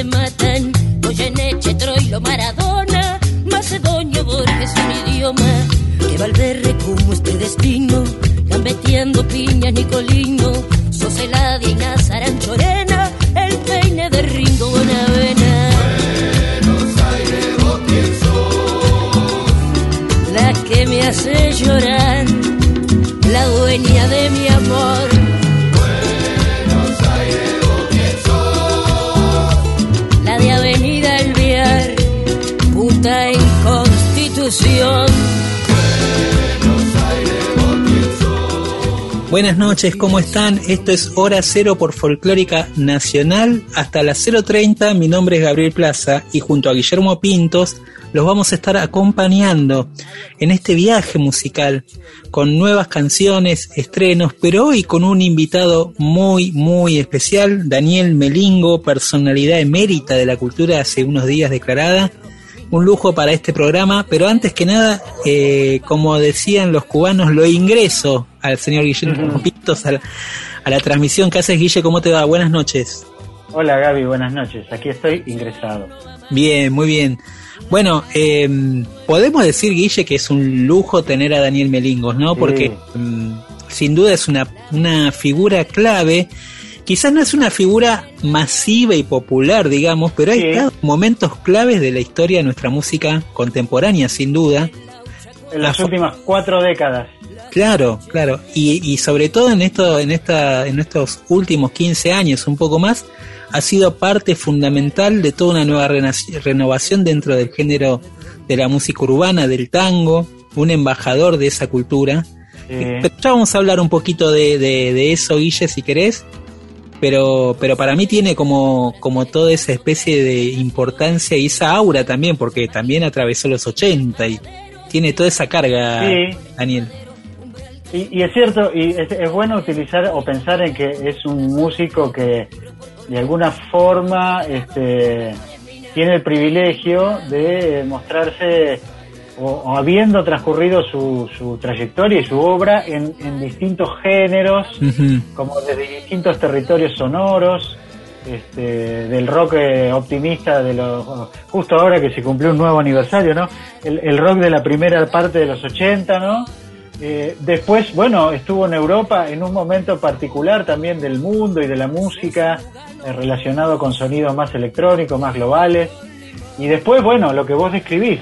te matan. Goyeneche, Troilo, Maradona, Macedonio, Borges, un idioma. Que Valverde como este destino, gambeteando piñas, Nicolino, Soseladia y Nazaranchorena, el peine de Ringo Bonavena. Buenos Aires, vos quién sos. La que me hace llorar, la dueña de Buenas noches, ¿cómo están? Esto es Hora Cero por Folclórica Nacional. Hasta las 0.30, mi nombre es Gabriel Plaza y junto a Guillermo Pintos los vamos a estar acompañando en este viaje musical con nuevas canciones, estrenos, pero hoy con un invitado muy, muy especial, Daniel Melingo, personalidad emérita de la cultura hace unos días declarada. Un lujo para este programa, pero antes que nada, eh, como decían los cubanos, lo ingreso al señor Guillermo Pintos a la, a la transmisión que haces, Guille, ¿cómo te va? Buenas noches. Hola Gaby, buenas noches. Aquí estoy ingresado. Bien, muy bien. Bueno, eh, podemos decir, Guille, que es un lujo tener a Daniel Melingos, ¿no? Sí. Porque mm, sin duda es una, una figura clave. Quizás no es una figura masiva y popular, digamos, pero hay Sí. dado momentos claves de la historia de nuestra música contemporánea, sin duda. En las La últimas cuatro décadas. Claro, claro. Y, y sobre todo en esto, en esta, en estos últimos 15 años, un poco más, ha sido parte fundamental de toda una nueva renovación dentro del género de la música urbana, del tango, un embajador de esa cultura. Pero ya vamos a hablar un poquito de, de- de eso, Guille, si querés. Pero, pero para mí tiene como, como toda esa especie de importancia y esa aura también, porque también atravesó los 80 y tiene toda esa carga, Sí. Daniel. y, y es cierto, y es, es bueno utilizar o pensar en que es un músico que de alguna forma este, tiene el privilegio de mostrarse o, o habiendo transcurrido su, su trayectoria y su obra en, en distintos géneros, como desde distintos territorios sonoros, este, del rock eh, optimista de los justo ahora que se cumplió un nuevo aniversario, ¿no? El, el rock de la primera parte de los 80, ¿no? Eh, después, bueno, estuvo en Europa en un momento particular también del mundo y de la música eh, relacionado con sonidos más electrónicos, más globales. Y después, bueno, lo que vos describís,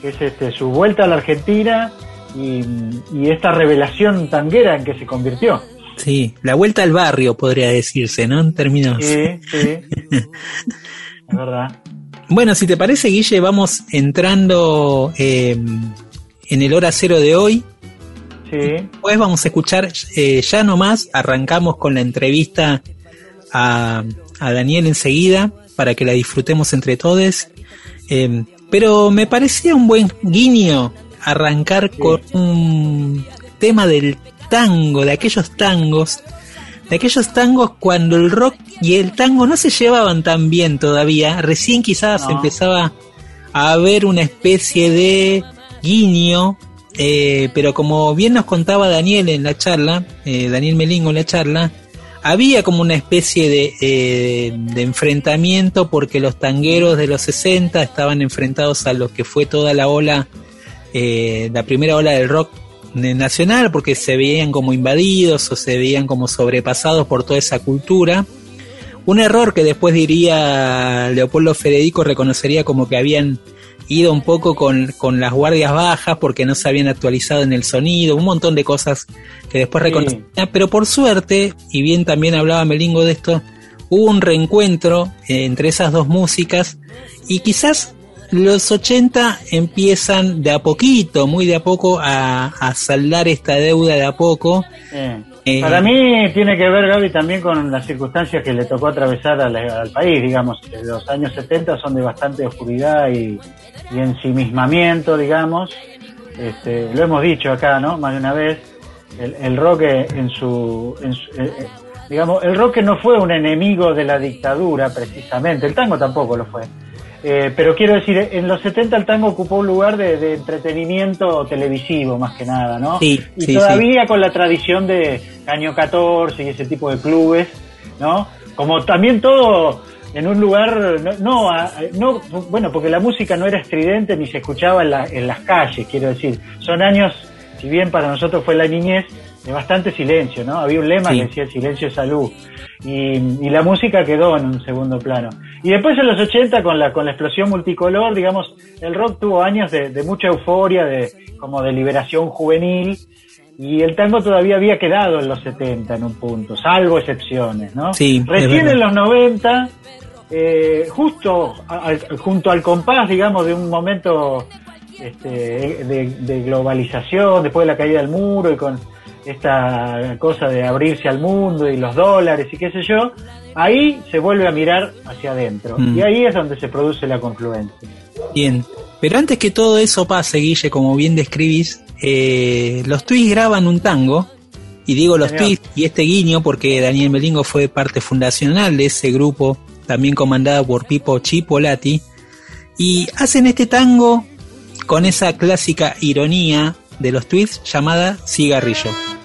que es este, su vuelta a la Argentina y, y esta revelación tanguera en que se convirtió. Sí, la vuelta al barrio podría decirse, ¿no? En términos. Sí, sí. Es verdad. Bueno, si te parece, Guille, vamos entrando eh, en el hora cero de hoy. Sí. Después vamos a escuchar eh, ya nomás, arrancamos con la entrevista a, a Daniel enseguida para que la disfrutemos entre todos. Eh, pero me parecía un buen guiño arrancar con un tema del tango, de aquellos tangos, de aquellos tangos cuando el rock y el tango no se llevaban tan bien todavía, recién quizás No. empezaba a haber una especie de guiño, eh, pero como bien nos contaba Daniel en la charla, eh, Daniel Melingo en la charla, había como una especie de, eh, de enfrentamiento porque los tangueros de los 60 estaban enfrentados a lo que fue toda la ola, eh, la primera ola del rock nacional, porque se veían como invadidos o se veían como sobrepasados por toda esa cultura. Un error que después diría Leopoldo Federico reconocería como que habían ido un poco con, con las guardias bajas porque no se habían actualizado en el sonido, un montón de cosas que después Sí. Pero por suerte, y bien también hablaba Melingo de esto, hubo un reencuentro eh, entre esas dos músicas y quizás los 80 empiezan de a poquito, muy de a poco, a, a saldar esta deuda de a poco. Eh, Para mí tiene que ver, Gaby, también con las circunstancias que le tocó atravesar al, país, digamos. Los años 70 son de bastante oscuridad y, y ensimismamiento, digamos. Este, lo hemos dicho acá, ¿no? Más de una vez. El, el rock en su... en su- eh, eh, digamos, el rock no fue un enemigo de la dictadura, precisamente. El tango tampoco lo fue. Eh, pero quiero decir, en los 70 el tango ocupó un lugar de, de entretenimiento televisivo, más que nada, ¿no? Sí, y sí, todavía con la tradición de Caño 14 y ese tipo de clubes, ¿no? Como también todo en un lugar, no, no, no, bueno, porque la música no era estridente ni se escuchaba en, la- en las calles, quiero decir. Son años, si bien para nosotros fue la niñez, de bastante silencio, ¿no? Había un lema Sí. que decía silencio es salud. Y, y la música quedó en un segundo plano. Y después en los 80 con la, con la explosión multicolor, digamos, el rock tuvo años de, de mucha euforia, de, como de liberación juvenil, y el tango todavía había quedado en los 70 en un punto, salvo excepciones, ¿no? Sí, Recién en los 90, eh, justo al- junto al compás, digamos, de un momento este, de, de globalización, después de la caída del muro y con esta cosa de abrirse al mundo y los dólares y qué sé yo, ahí se vuelve a mirar hacia adentro. Mm. Y ahí es donde se produce la confluencia. Bien, pero antes que todo eso pase, Guille, como bien describís, eh, los Twists graban un tango, y digo los. Twists y este guiño porque Daniel Melingo fue parte fundacional de ese grupo, también comandado por Pipo Chipolati, y hacen este tango con esa clásica ironía de los Twists llamada Cigarrillo.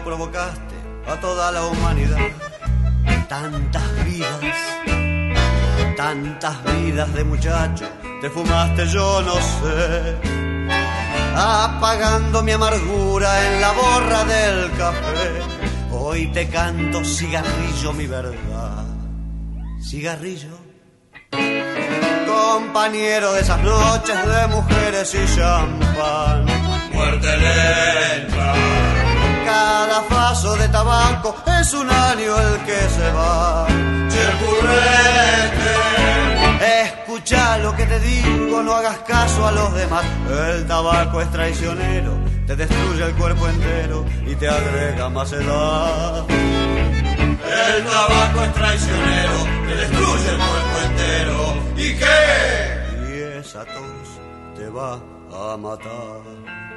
Provocaste a toda la humanidad. Tantas vidas, tantas vidas de muchacho te fumaste, yo no sé. Apagando mi amargura en la borra del café. Hoy te canto cigarrillo, mi verdad. Cigarrillo compañero de esas noches de mujeres y champán. Muerte lenta, Cada paso de tabaco es un año el que se va. chepurrete, Escucha lo que te digo, no hagas caso a los demás. El tabaco es traicionero, te destruye el cuerpo entero y te agrega más edad. el tabaco es traicionero, te destruye el cuerpo entero. ¿Y qué? Y esa tos te va a matar.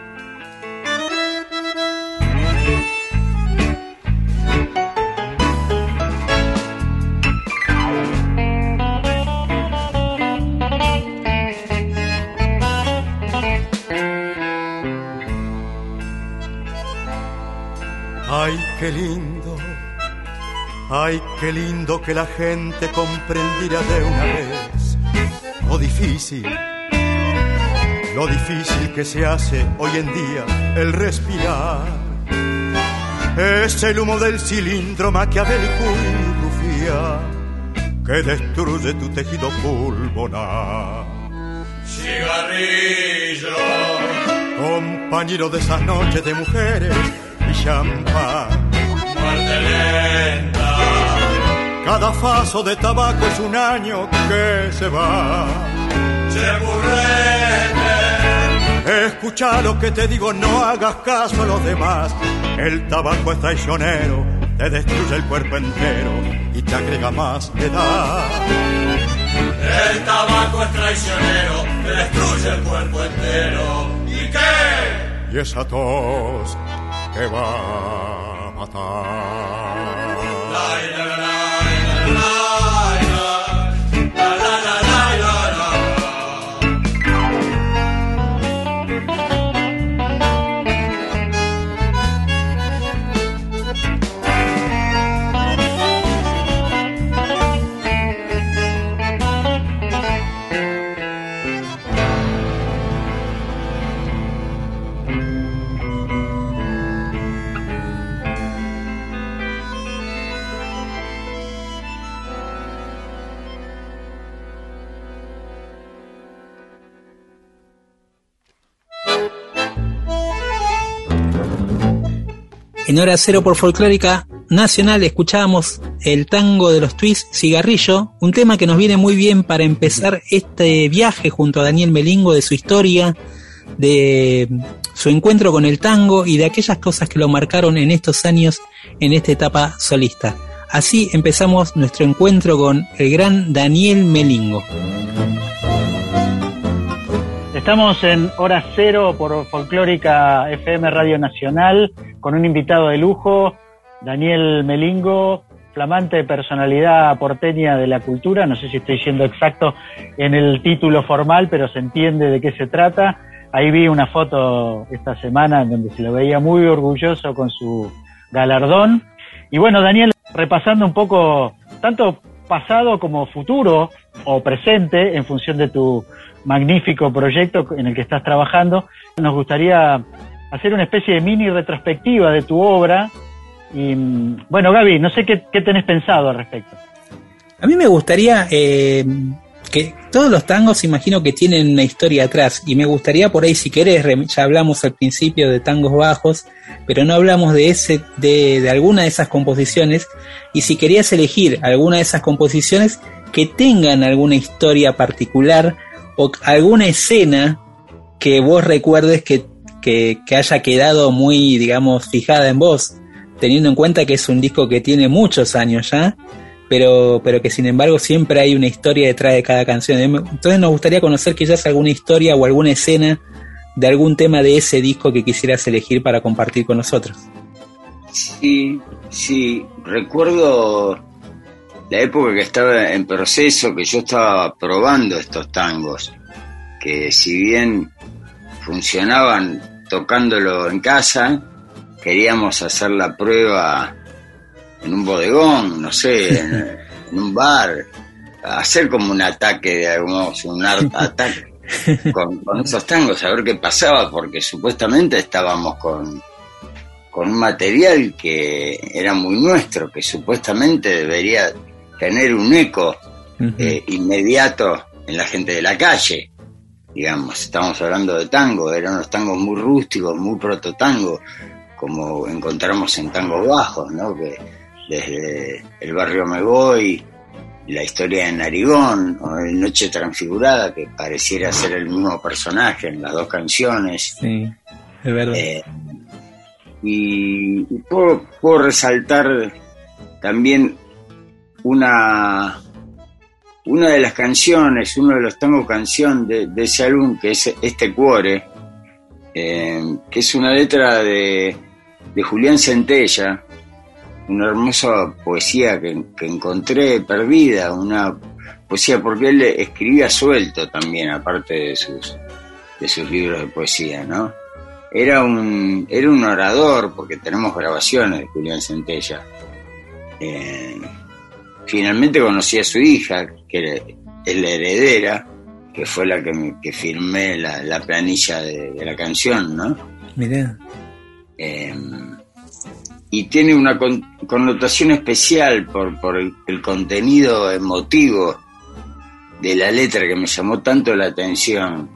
Ay, qué lindo, ay, qué lindo que la gente comprendiera de una vez lo difícil, lo difícil que se hace hoy en día el respirar. Es el humo del cilindro maquiavélico y rufía que destruye tu tejido pulmonar. Cigarrillo, Compañero de esas noches de mujeres y champán. muerte lenta, Cada faso de tabaco es un año que se va. Escucha lo que te digo, no hagas caso a los demás. El tabaco es traicionero, te destruye el cuerpo entero y te agrega más edad. el tabaco es traicionero, te destruye el cuerpo entero. ¿Y qué? Y esa tos que va a matar. En hora cero por folclórica nacional escuchábamos el tango de los twists Cigarrillo, un tema que nos viene muy bien para empezar este viaje junto a Daniel Melingo de su historia, de su encuentro con el tango y de aquellas cosas que lo marcaron en estos años en esta etapa solista. Así empezamos nuestro encuentro con el gran Daniel Melingo. Estamos en hora cero por Folclórica FM Radio Nacional con un invitado de lujo, Daniel Melingo, flamante personalidad porteña de la cultura. No sé si estoy siendo exacto en el título formal, pero se entiende de qué se trata. Ahí vi una foto esta semana en donde se lo veía muy orgulloso con su galardón. Y bueno, Daniel, repasando un poco tanto pasado como futuro o presente en función de tu magnífico proyecto en el que estás trabajando, nos gustaría hacer una especie de mini retrospectiva de tu obra. Y bueno, Gaby, no sé qué, qué tenés pensado al respecto. A mí me gustaría eh, que todos los tangos imagino que tienen una historia atrás y me gustaría por ahí si querés, ya hablamos al principio de tangos bajos, pero no hablamos de ese de, de alguna de esas composiciones y si querías elegir alguna de esas composiciones que tengan alguna historia particular o alguna escena que vos recuerdes que, que, que haya quedado muy, digamos, fijada en vos, teniendo en cuenta que es un disco que tiene muchos años ya pero, pero que sin embargo siempre hay una historia detrás de cada canción. Entonces nos gustaría conocer quizás alguna historia o alguna escena de algún tema de ese disco que quisieras elegir para compartir con nosotros. Sí, sí, recuerdo la época que estaba en proceso, que yo estaba probando estos tangos, que si bien funcionaban tocándolo en casa, queríamos hacer la prueba en un bodegón, no sé, en, en un bar, hacer como un ataque, digamos, un ataque con, con, esos tangos, a ver qué pasaba, porque supuestamente estábamos con, con un material que era muy nuestro, que supuestamente debería tener un eco uh -huh. eh, inmediato en la gente de la calle. Digamos, estamos hablando de tango, eran unos tangos muy rústicos, muy prototango, como encontramos en tangos bajos, ¿no? Que, desde el barrio Me Voy, la historia de Narigón, o el Noche Transfigurada, que pareciera ser el mismo personaje en las dos canciones. Sí, es verdad. Eh, y, y puedo, puedo, resaltar también una, una de las canciones, uno de los tangos canción de, de ese álbum, que es Este Cuore, eh, que es una letra de, de Julián Centella, una hermosa poesía que, que, encontré perdida, una poesía porque él escribía suelto también, aparte de sus, de sus libros de poesía, ¿no? Era un, era un orador, porque tenemos grabaciones de Julián Centella. Eh, finalmente conocí a su hija, que es la heredera, que fue la que, me, que firmé la, la planilla de, de, la canción, ¿no? Mirá. Eh, y tiene una con, connotación especial por, por el, el, contenido emotivo de la letra que me llamó tanto la atención.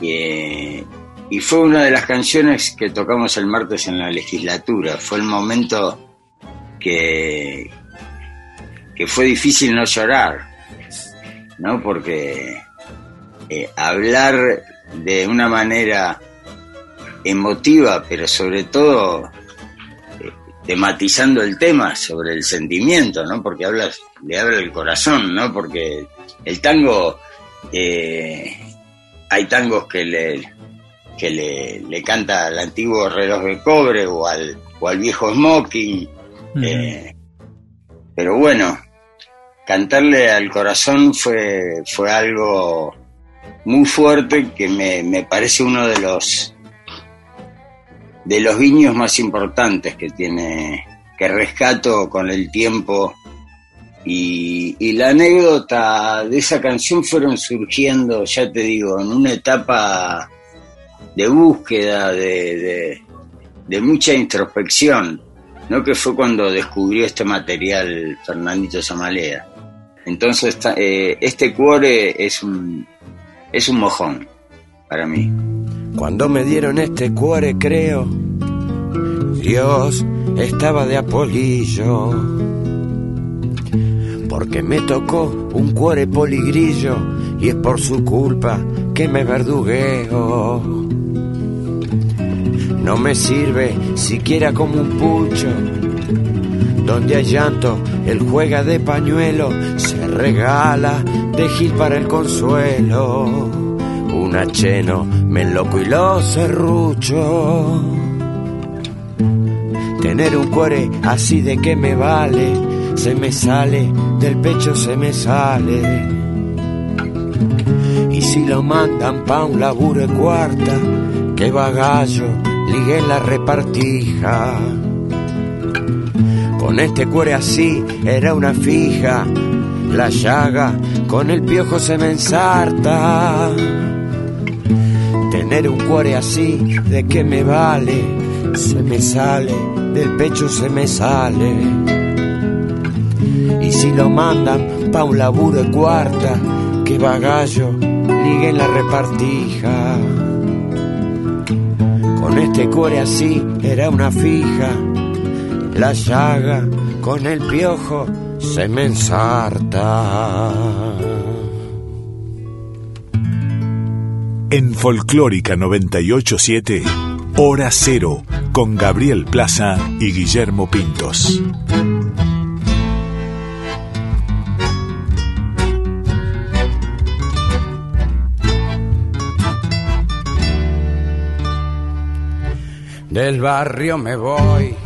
Eh, y fue una de las canciones que tocamos el martes en la legislatura. Fue el momento que, que fue difícil no llorar, ¿no? Porque eh, hablar de una manera emotiva, pero sobre todo tematizando el tema sobre el sentimiento, ¿no? Porque hablas, le habla el corazón, ¿no? Porque el tango, eh, hay tangos que le, que le, le, canta al antiguo reloj de cobre o al, o al viejo smoking. Eh, pero bueno, cantarle al corazón fue, fue algo muy fuerte que me, me parece uno de los de los guiños más importantes que tiene, que rescato con el tiempo. Y, la anécdota de esa canción fueron surgiendo, ya te digo, en una etapa de búsqueda, de, de, de mucha introspección, ¿no? que fue cuando descubrió este material Fernandito Zamalea. Entonces, eh, este cuore es un, es un mojón para mí. Cuando me dieron este cuore creo Dios estaba de apolillo. Porque me tocó un cuore poligrillo y es por su culpa que me verdugueo. No me sirve siquiera como un pucho. Donde hay llanto, él juega de pañuelo, se regala de gil para el consuelo. Un acheno, me loco y lo serrucho. Tener un cuore así de que me vale, se me sale, del pecho se me sale. Y si lo mandan pa' un laburo de cuarta, que bagallo, ligue la repartija. Con este cuore así era una fija, la llaga con el piojo se me ensarta. Tener un cuore así, ¿de qué me vale? Se me sale, del pecho se me sale. Y si lo mandan pa' un laburo de cuarta, que bagallo, ligue la repartija. Con este cuore así era una fija, la llaga con el piojo se me ensarta. En Folclórica 987, Hora Cero, con Gabriel Plaza y Guillermo Pintos. Del barrio me voy,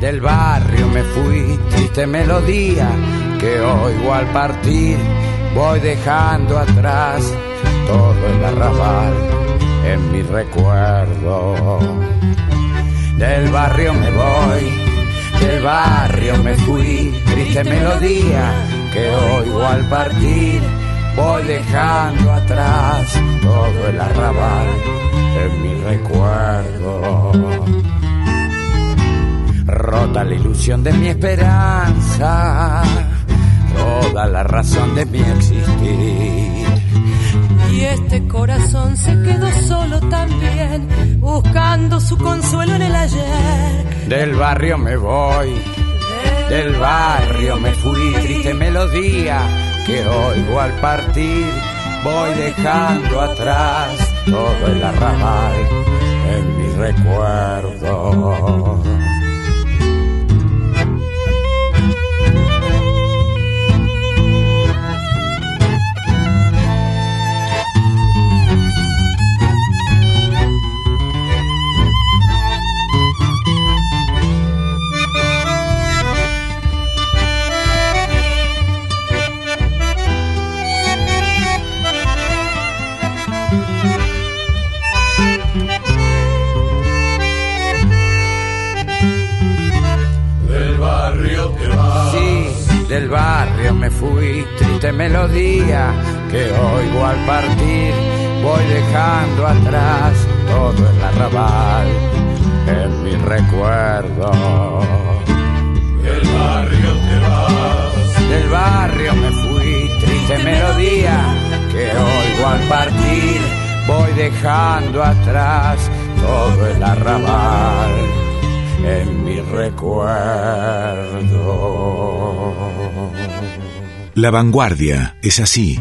del barrio me fui, triste melodía que oigo al partir, voy dejando atrás todo el arrabal en mi recuerdo. Del barrio me voy, del barrio me fui, triste melodía que oigo al partir, voy dejando atrás todo el arrabal en mi recuerdo. Rota la ilusión de mi esperanza, toda la razón de mi existir. Y este corazón se quedó solo también, buscando su consuelo en el ayer. Del barrio me voy, del barrio me fui, triste melodía que oigo al partir, voy dejando atrás todo el arrabal en mi recuerdo. Del barrio me fui, triste melodía que oigo al partir, voy dejando atrás todo el arrabal en mi recuerdo. Del barrio te vas. Del barrio me fui, triste melodía que oigo al partir, voy dejando atrás todo el arrabal en mi recuerdo. La vanguardia es así.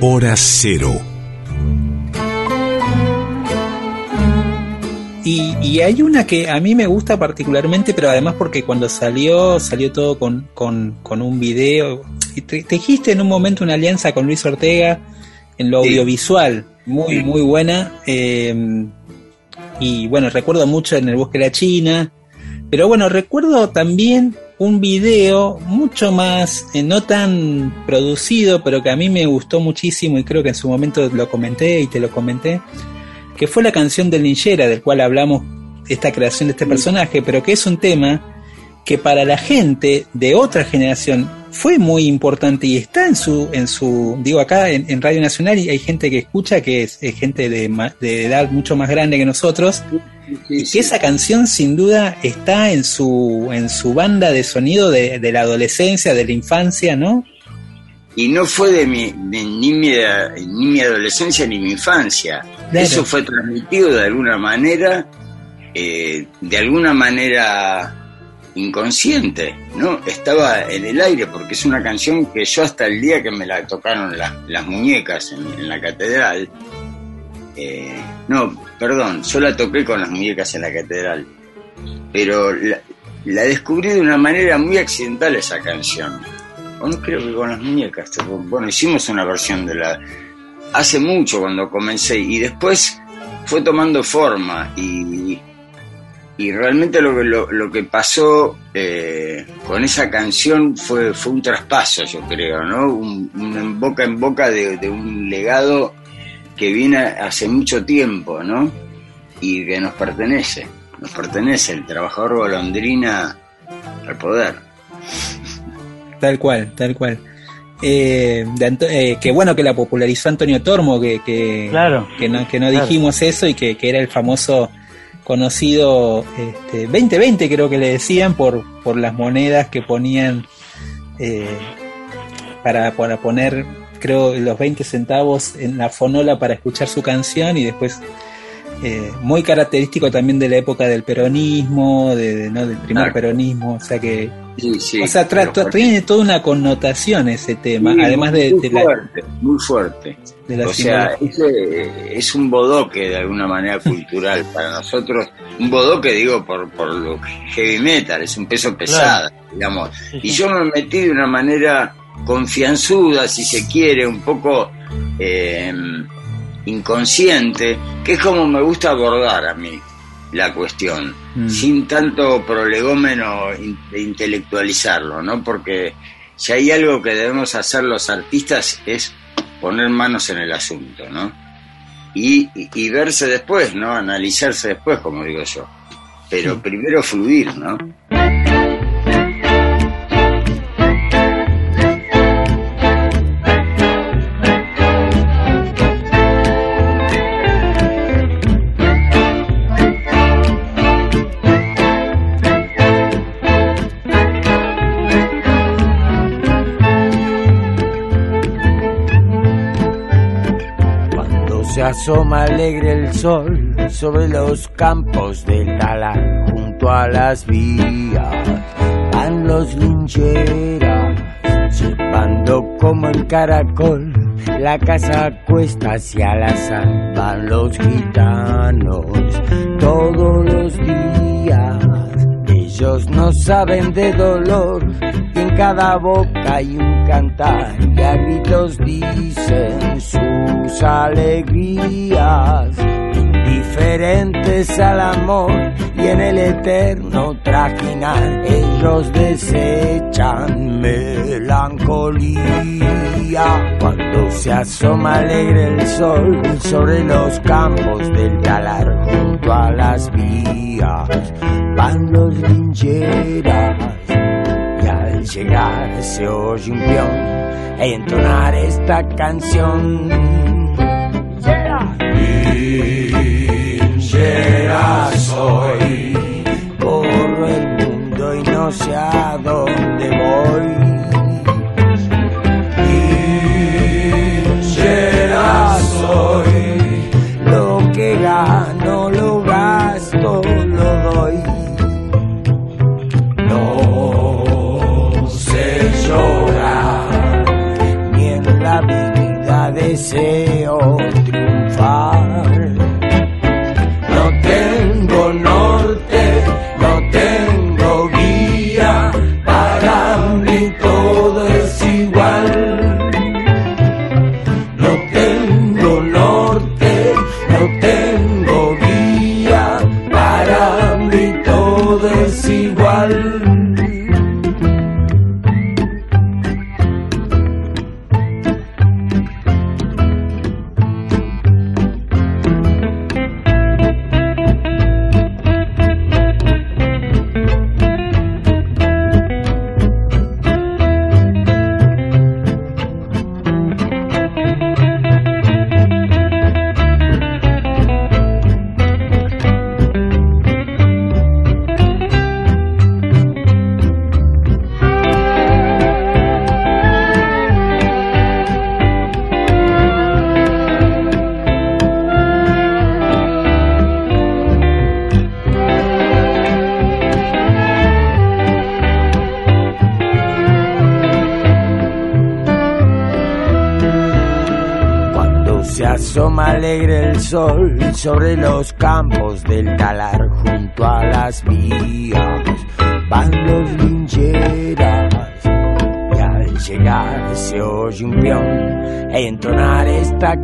Hora Cero. Y, y hay una que a mí me gusta particularmente, pero además porque cuando salió, salió todo con, con, con un video. Y te- tejiste en un momento una alianza con Luis Ortega en lo Sí. audiovisual, muy, muy buena. eh, y bueno, recuerdo mucho en el bosque de la China. Pero bueno, recuerdo también un video mucho más, eh, no tan producido, pero que a mí me gustó muchísimo y creo que en su momento lo comenté y te lo comenté, que fue la canción del Ninjera, del cual hablamos esta creación de este personaje, pero que es un tema que para la gente de otra generación fue muy importante y está en su, en su, digo acá en, en Radio Nacional y hay gente que escucha que es, es gente de, de edad mucho más grande que nosotros, y que esa canción sin duda está en su, en su banda de sonido de, de la adolescencia, de la infancia, ¿no? Y no fue de mi, de ni, mi, ni mi adolescencia ni mi infancia. Claro. Eso fue transmitido de alguna manera eh, de alguna manera inconsciente, ¿no? Estaba en el aire porque es una canción que yo hasta el día que me la tocaron las, las muñecas en, en la catedral, eh, no, perdón, yo la toqué con las muñecas en la catedral, pero la, descubrí de una manera muy accidental esa canción. O no creo que con las muñecas, bueno, hicimos una versión de la... Hace mucho cuando comencé y después fue tomando forma y, y realmente lo que, lo, lo que pasó eh, con esa canción fue, fue un traspaso, yo creo, ¿no? Un, boca en boca de, de un legado que viene hace mucho tiempo, ¿no? Y que nos pertenece, nos pertenece el trabajador golondrina al poder. Tal cual, tal cual. Eh, de Anto- eh, que bueno que la popularizó Antonio Tormo, que, que, Claro. que no, que no Claro. dijimos eso y que, que era el famoso conocido este, 2020 creo que le decían por, por las monedas que ponían eh, para, para poner creo los 20 centavos en la fonola para escuchar su canción y después eh, muy característico también de la época del peronismo, de, de- ¿no? del primer Claro. peronismo, o sea que Sí, sí. o sea, tra- tiene toda una connotación ese tema, Sí, además de, muy de la, fuerte, muy fuerte. de la O sea, ese es un bodoque de alguna manera cultural para nosotros. Un bodoque, digo, por, por lo heavy metal, es un peso pesado, digamos. Y yo me metí de una manera confianzuda, si se quiere, un poco eh, inconsciente, que es como me gusta abordar a mí la cuestión, Mm. sin tanto prolegómeno de intelectualizarlo, ¿no? Porque si hay algo que debemos hacer los artistas es poner manos en el asunto, ¿no? Y, y- y verse después, ¿no? Analizarse después, como digo yo. Pero primero fluir, ¿no? Asoma alegre el sol sobre los campos del talar, junto a las vías, van los lincheras, llevando como el caracol. La casa cuesta hacia la sal, van los gitanos todos los días. Ellos no saben de dolor, cada boca hay un cantar, y a gritos dicen sus alegrías, indiferentes al amor y en el eterno trajinar, ellos desechan melancolía. Cuando se asoma alegre el sol sobre los campos del talar, junto a las vías, van los lincheras llegar se oye un peón e entonar esta canción. Linchera soy, corro el mundo y no sé a dónde voy.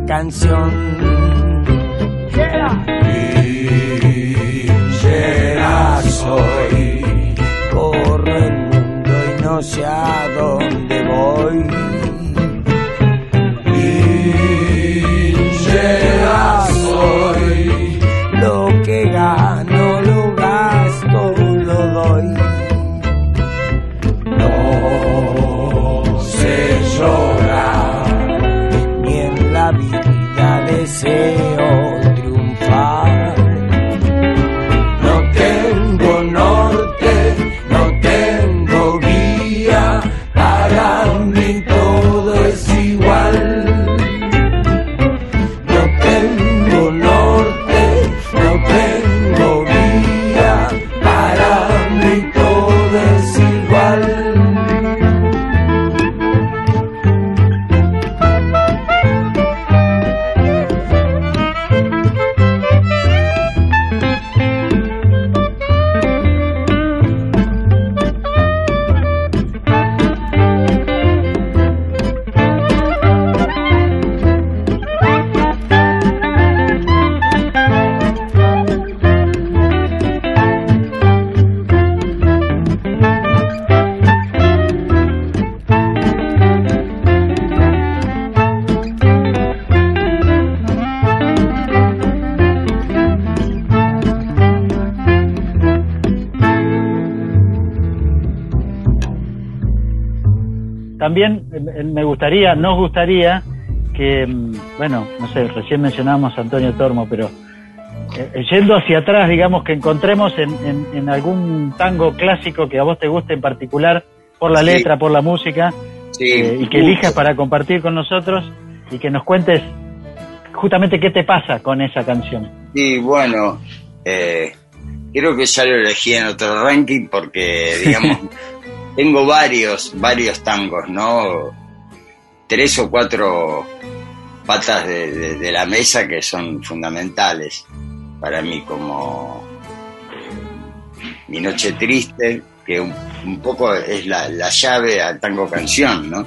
Canción. Gustaría, nos gustaría que, mm, bueno, no sé, recién mencionábamos a Antonio Tormo, pero eh, yendo hacia atrás, digamos, que encontremos en, en- en algún tango clásico que a vos te guste en particular, por la Sí. letra, por la música, Sí, eh, y que elijas para compartir con nosotros y que nos cuentes justamente qué te pasa con esa canción. Sí, bueno, eh, creo que ya lo elegí en otro ranking porque, digamos, tengo varios, varios tangos, ¿no? Tres o cuatro patas de, de- de la mesa que son fundamentales para mí, como Mi Noche Triste, que un, un poco es la, la llave al tango canción, ¿no?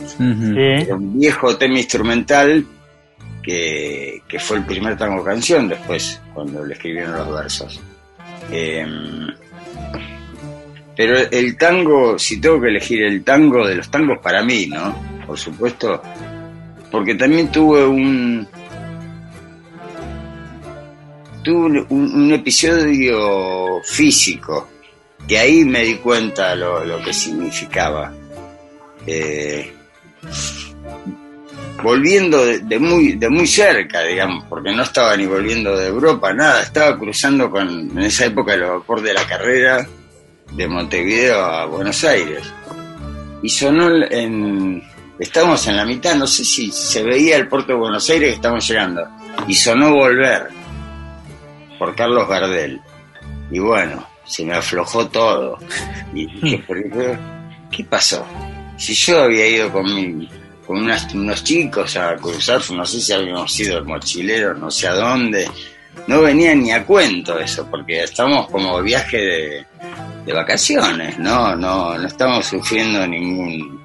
Un viejo tema instrumental que, que fue el primer tango canción después, cuando le escribieron los versos. Em, pero el tango, si tengo que elegir el tango de los tangos para mí, ¿no? Por supuesto, porque también tuve un tuve un, episodio físico que ahí me di cuenta lo, lo que significaba. Eh, volviendo de, de muy de muy cerca, digamos, porque no estaba ni volviendo de Europa, nada, estaba cruzando con en esa época el vapor de la carrera de Montevideo a Buenos Aires. Y sonó en estábamos en la mitad, no sé si se veía el puerto de Buenos Aires que estamos llegando y sonó Volver por Carlos Gardel. Y bueno, se me aflojó todo. Y dije, ¿pero qué, qué pasó? Si yo había ido con mi, con unas- unos chicos a cruzar, no sé si habíamos ido mochileros, no sé a dónde, no venía ni a cuento eso, porque estamos como viaje de, de vacaciones, no, no, no estamos sufriendo ningún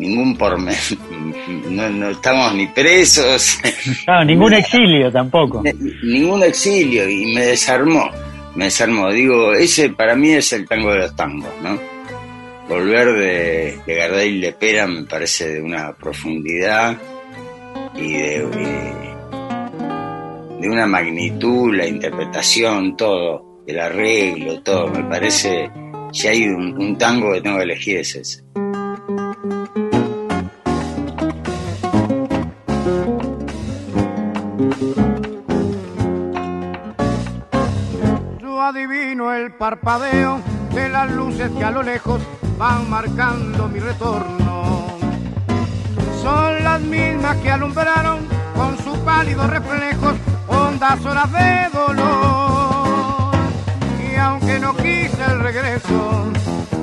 ningún pormenor, no, no estamos ni presos, Claro, ningún exilio tampoco. ningún exilio y me desarmó, me desarmó. Digo, ese para mí es el tango de los tangos, ¿no? Volver de, de Gardel y de Pera me parece de una profundidad y de, de una magnitud, la interpretación, todo, el arreglo, todo. Me parece, si hay un, un tango que tengo que elegir es ese. Parpadeo de las luces que a lo lejos van marcando mi retorno. Son las mismas que alumbraron con sus pálidos reflejos hondas horas de dolor. Y aunque no quise el regreso,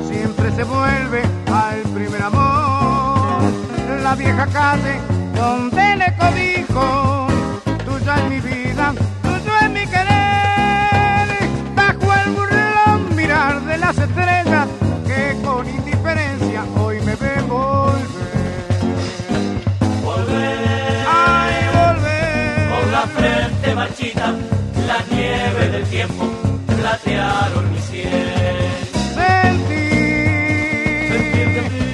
siempre se vuelve al primer amor. La vieja calle donde le codijo. Tuya es mi vida, las estrellas que con indiferencia hoy me ven volver. Volver, Ay, volver. con la frente marchita, la nieve del tiempo platearon mi cielo. Sentir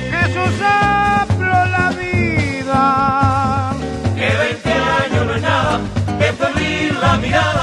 que soplo la vida. Que 20 años no es nada, que febril la mirada,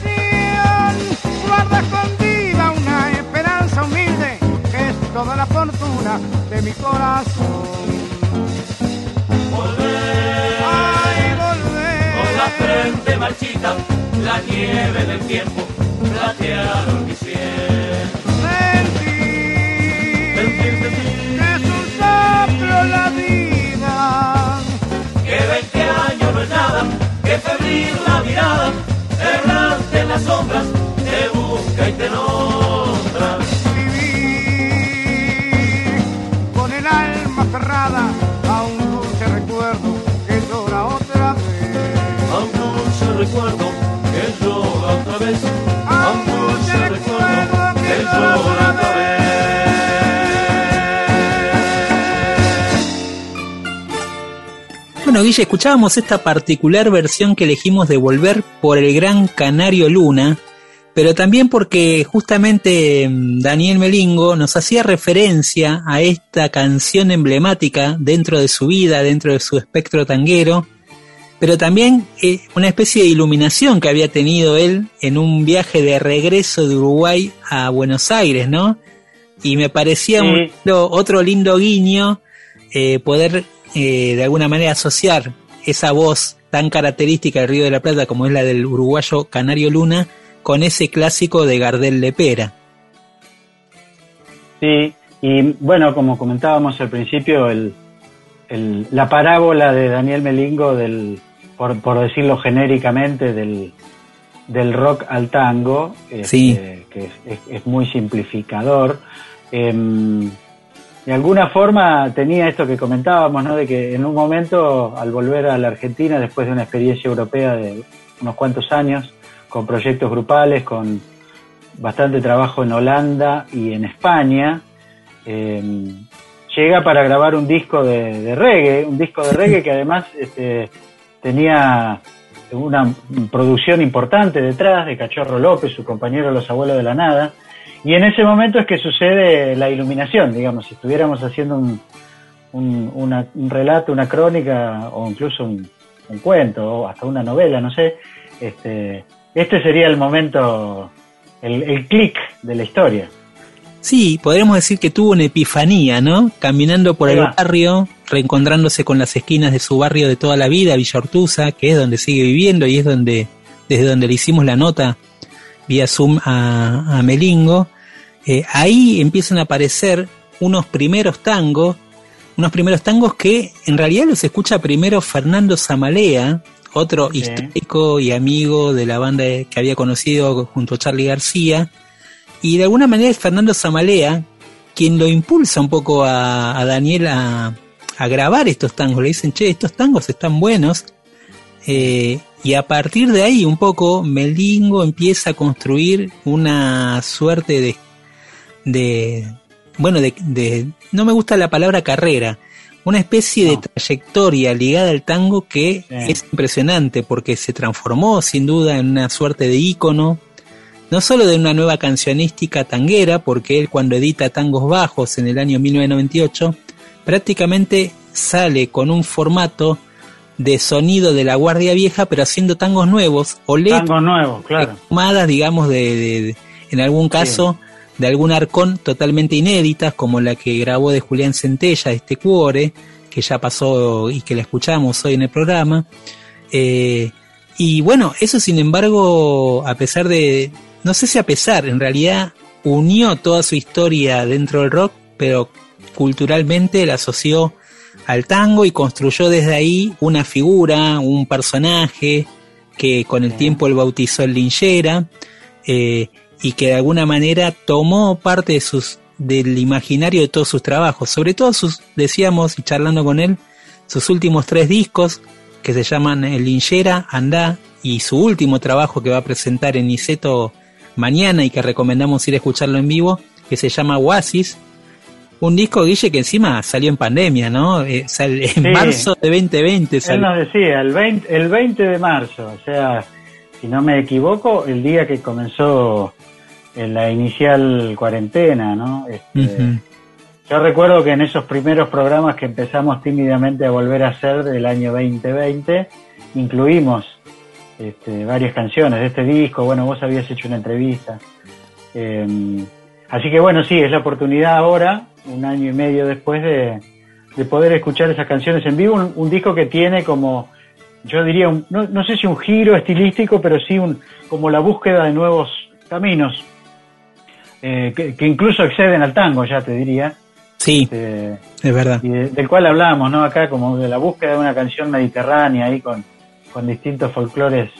de mi corazón. Volver, Ay, con la volver. frente marchita, la nieve del tiempo platearon mi cielo. Sentir Sentir, sentir, que es un soplo la vida. que 20 años no es nada, que febril la mirada, errante en las sombras, cerrada a un dulce recuerdo que llora otra vez. A un dulce recuerdo que llora otra vez. A un dulce recuerdo que llora otra vez. Bueno, Guille, escuchábamos esta particular versión que elegimos de Volver por el gran Canario Luna, pero también porque justamente mm, Daniel Melingo nos hacía referencia a esta canción emblemática dentro de su vida, dentro de su espectro tanguero, pero también eh, una especie de iluminación que había tenido él en un viaje de regreso de Uruguay a Buenos Aires, ¿no? Y me parecía un lindo- otro lindo guiño eh, poder eh, de alguna manera asociar esa voz tan característica del Río de la Plata como es la del uruguayo Canario Luna con ese clásico de Gardel Lepera. Sí, y bueno, como comentábamos al principio, el, el- la parábola de Daniel Melingo, del, por, por decirlo genéricamente, del, del rock al tango, este, Sí. que es, es- es muy simplificador. Em, de alguna forma tenía esto que comentábamos, ¿no? de que en un momento, al volver a la Argentina, después de una experiencia europea de unos cuantos años, con proyectos grupales, con bastante trabajo en Holanda y en España, eh, llega para grabar un disco de, de reggae, un disco de reggae que además este, tenía una producción importante detrás de Cachorro López, su compañero Los Abuelos de la Nada, y en ese momento es que sucede la iluminación, digamos, si estuviéramos haciendo un, un, una- un relato, una crónica o incluso un, un cuento o hasta una novela, no sé, este, este sería el momento, el, el clic de la historia. Sí, podríamos decir que tuvo una epifanía, ¿no? Caminando por Ahí el va. barrio, reencontrándose con las esquinas de su barrio de toda la vida, Villa Ortuza, que es donde sigue viviendo y es donde, desde donde le hicimos la nota vía Zoom a, a Melingo. Eh, ahí empiezan a aparecer unos primeros tangos, unos primeros tangos que en realidad los escucha primero Fernando Zamalea, otro Sí. histórico y amigo de la banda que había conocido junto a Charlie García. Y de alguna manera es Fernando Zamalea quien lo impulsa un poco a, a Daniel a, a grabar estos tangos. Le dicen, che, estos tangos están buenos. Eh, y a partir de ahí un poco Melingo empieza a construir una suerte de, de bueno, de, de- no me gusta la palabra carrera, una especie de trayectoria ligada al tango que es impresionante porque se transformó sin duda en una suerte de ícono, no solo de una nueva cancionística tanguera, porque él cuando edita Tangos Bajos en el año 1998, prácticamente sale con un formato de sonido de la Guardia Vieja, pero haciendo tangos nuevos o letras Tangos nuevos, claro. tomadas, digamos, de, de- de- en algún caso, de algún arcón totalmente inéditas, como la que grabó de Julián Centella, este cuore, que ya pasó y que la escuchamos hoy en el programa. Eh, y bueno, eso sin embargo, a pesar de, no sé si a pesar, en realidad unió toda su historia dentro del rock, pero culturalmente la asoció al tango y construyó desde ahí una figura, un personaje que con el tiempo él bautizó el linchera eh, y que de alguna manera tomó parte de sus del imaginario de todos sus trabajos, sobre todo sus, decíamos y charlando con él, sus últimos tres discos que se llaman El Linchera, Andá y su último trabajo que va a presentar en Niceto mañana y que recomendamos ir a escucharlo en vivo, que se llama Oasis. Un disco, Guille, que encima salió en pandemia, ¿no? Eh, sal- en Sí. marzo de 2020 Él salió. nos decía, el 20, el 20 de marzo, o sea, si no me equivoco, el día que comenzó eh, la inicial cuarentena, ¿no? Este. Yo recuerdo que en esos primeros programas que empezamos tímidamente a volver a hacer del año 2020, incluimos este, varias canciones de este disco. Bueno, vos habías hecho una entrevista. Eh, así que bueno, sí, es la oportunidad ahora, un año y medio después, de, de poder escuchar esas canciones en vivo. Un, un disco que tiene como, yo diría, un- no, no sé si un giro estilístico, pero sí un, como la búsqueda de nuevos caminos. Eh, que, que incluso exceden al tango, ya te diría. Sí, Este, es verdad. y de- del cual hablamos, ¿no? Acá como de la búsqueda de una canción mediterránea ahí con, con distintos folclores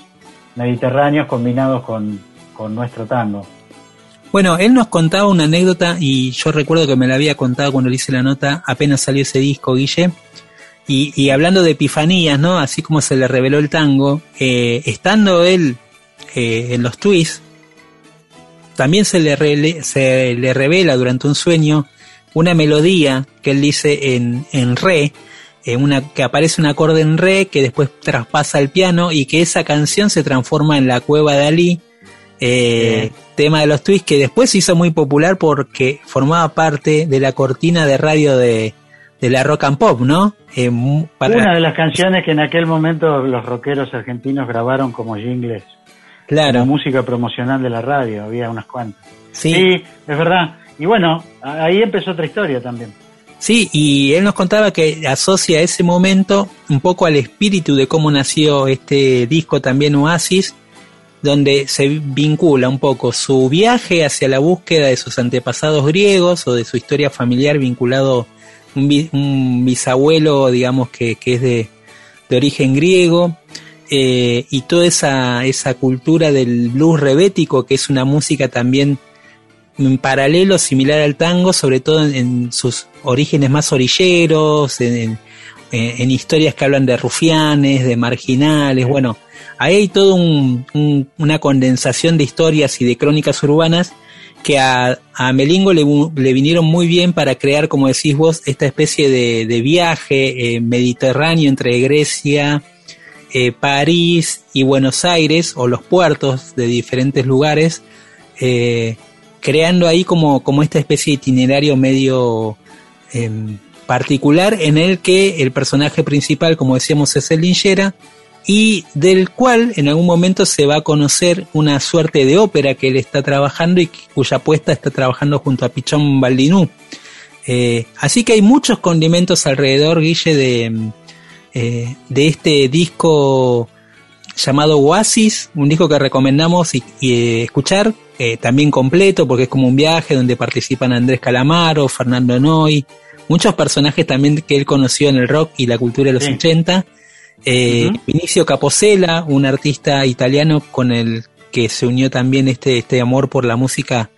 mediterráneos combinados con, con nuestro tango. Bueno, él nos contaba una anécdota y yo recuerdo que me la había contado cuando le hice la nota, apenas salió ese disco, Guille. Y, y hablando de epifanías, ¿no? Así como se le reveló el tango, eh, estando él eh, en los twists, también se le, rele- se le revela durante un sueño una melodía que él dice en, en re, en una, que aparece un acorde en re que después traspasa al piano y que esa canción se transforma en la cueva de Ali, eh, tema de los twists que después se hizo muy popular porque formaba parte de la cortina de radio de, de la rock and pop, ¿no? Eh, para- Una de las canciones que en aquel momento los rockeros argentinos grabaron como jingles, claro, como música promocional de la radio, había unas cuantas. sí. Sí, es verdad. Y bueno, ahí empezó otra historia también. Sí, y él nos contaba que asocia ese momento un poco al espíritu de cómo nació este disco también Oasis, donde se vincula un poco su viaje hacia la búsqueda de sus antepasados griegos o de su historia familiar vinculado un, un bisabuelo, digamos, que, que es de, de origen griego, eh, y toda esa, esa cultura del blues rebético, que es una música también en paralelo similar al tango, sobre todo en, sus orígenes más orilleros, en, en- historias que hablan de rufianes, de marginales, bueno, ahí hay toda una condensación de historias y de crónicas urbanas que a, Melingo le, vinieron muy bien para crear, como decís vos, esta especie de, de viaje eh, mediterráneo entre Grecia, eh, París y Buenos Aires, o los puertos de diferentes lugares, eh, creando ahí como, como esta especie de itinerario medio em, particular en el que el personaje principal, como decíamos, es el linchera y del cual en algún momento se va a conocer una suerte de ópera que él está trabajando y cuya puesta está trabajando junto a Pichón Baldinú. Eh, así que hay muchos condimentos alrededor, Guille, de, em, eh, de este disco llamado Oasis, un disco que recomendamos y, y, eh, escuchar, eh, también completo, porque es como un viaje donde participan Andrés Calamaro, Fernando Noy, muchos personajes también que él conoció en el rock y la cultura de los Sí. 80. Eh, Ujú. Vinicio Caposella, un artista italiano con el que se unió también este, este amor por la música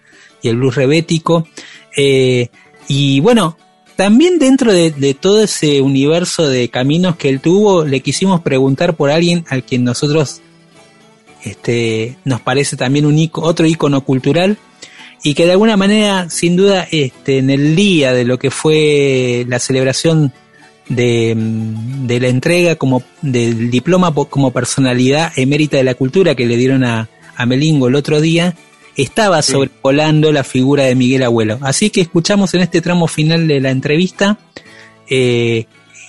y el blues rebético. Eh, y bueno, también dentro de, todo ese universo de caminos que él tuvo, le quisimos preguntar por alguien al quien nosotros este, nos parece también un ico- otro icono cultural y que de alguna manera, sin duda, este, en el día de lo que fue la celebración de, mm, de la entrega como del diploma como personalidad emérita de la cultura que le dieron a, a Melingo el otro día, estaba Sí. sobrevolando la figura de Miguel Abuelo. Así que escuchamos en este tramo final de la entrevista eh,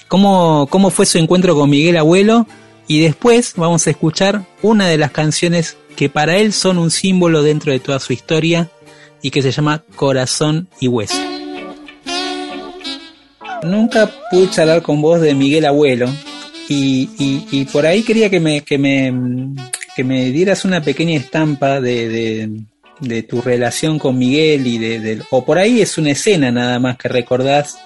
cómo, cómo fue su encuentro con Miguel Abuelo y después vamos a escuchar una de las canciones que para él son un símbolo dentro de toda su historia y que se llama Corazón y Hueso. Nunca pude charlar con vos de Miguel Abuelo y, y, por ahí quería que me, que me, que me dieras una pequeña estampa de, de, de tu relación con Miguel y de, de, o por ahí es una escena nada más que recordás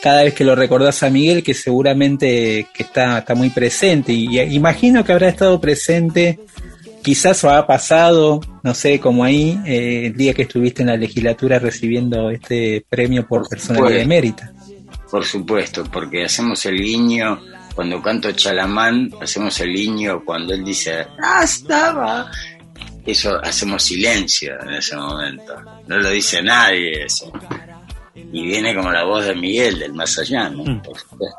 cada vez que lo recordás a Miguel, que seguramente que está, está muy presente. Y, imagino que habrá estado presente, quizás o ha pasado, no sé, como ahí, eh, el día que estuviste en la legislatura recibiendo este premio por personalidad de mérito. Por supuesto, porque hacemos el guiño, cuando canto Chalamán, hacemos el guiño cuando él dice, ¡Ah, estaba! Eso hacemos silencio en ese momento. No lo dice nadie eso y viene como la voz de Miguel del más allá, ¿no? Mm. Por supuesto.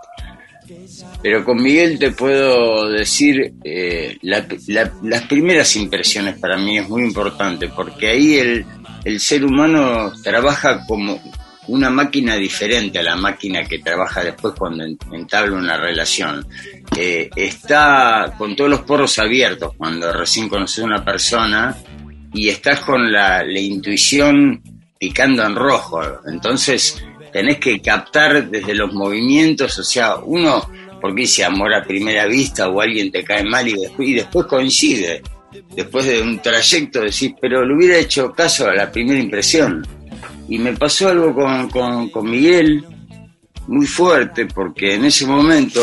Pero con Miguel te puedo decir, eh, las primeras impresiones para mí es muy importante, porque ahí el, el ser humano trabaja como una máquina diferente a la máquina que trabaja después cuando entabla una relación. Eh, está con todos los poros abiertos cuando recién conoces a una persona y estás con la, intuición picando en rojo. Entonces tenés que captar desde los movimientos, o sea, uno, porque dice amor a primera vista o alguien te cae mal y después, y después coincide. Después de un trayecto decís, pero le hubiera hecho caso a la primera impresión. Y me pasó algo con, con, Miguel muy fuerte, porque en ese momento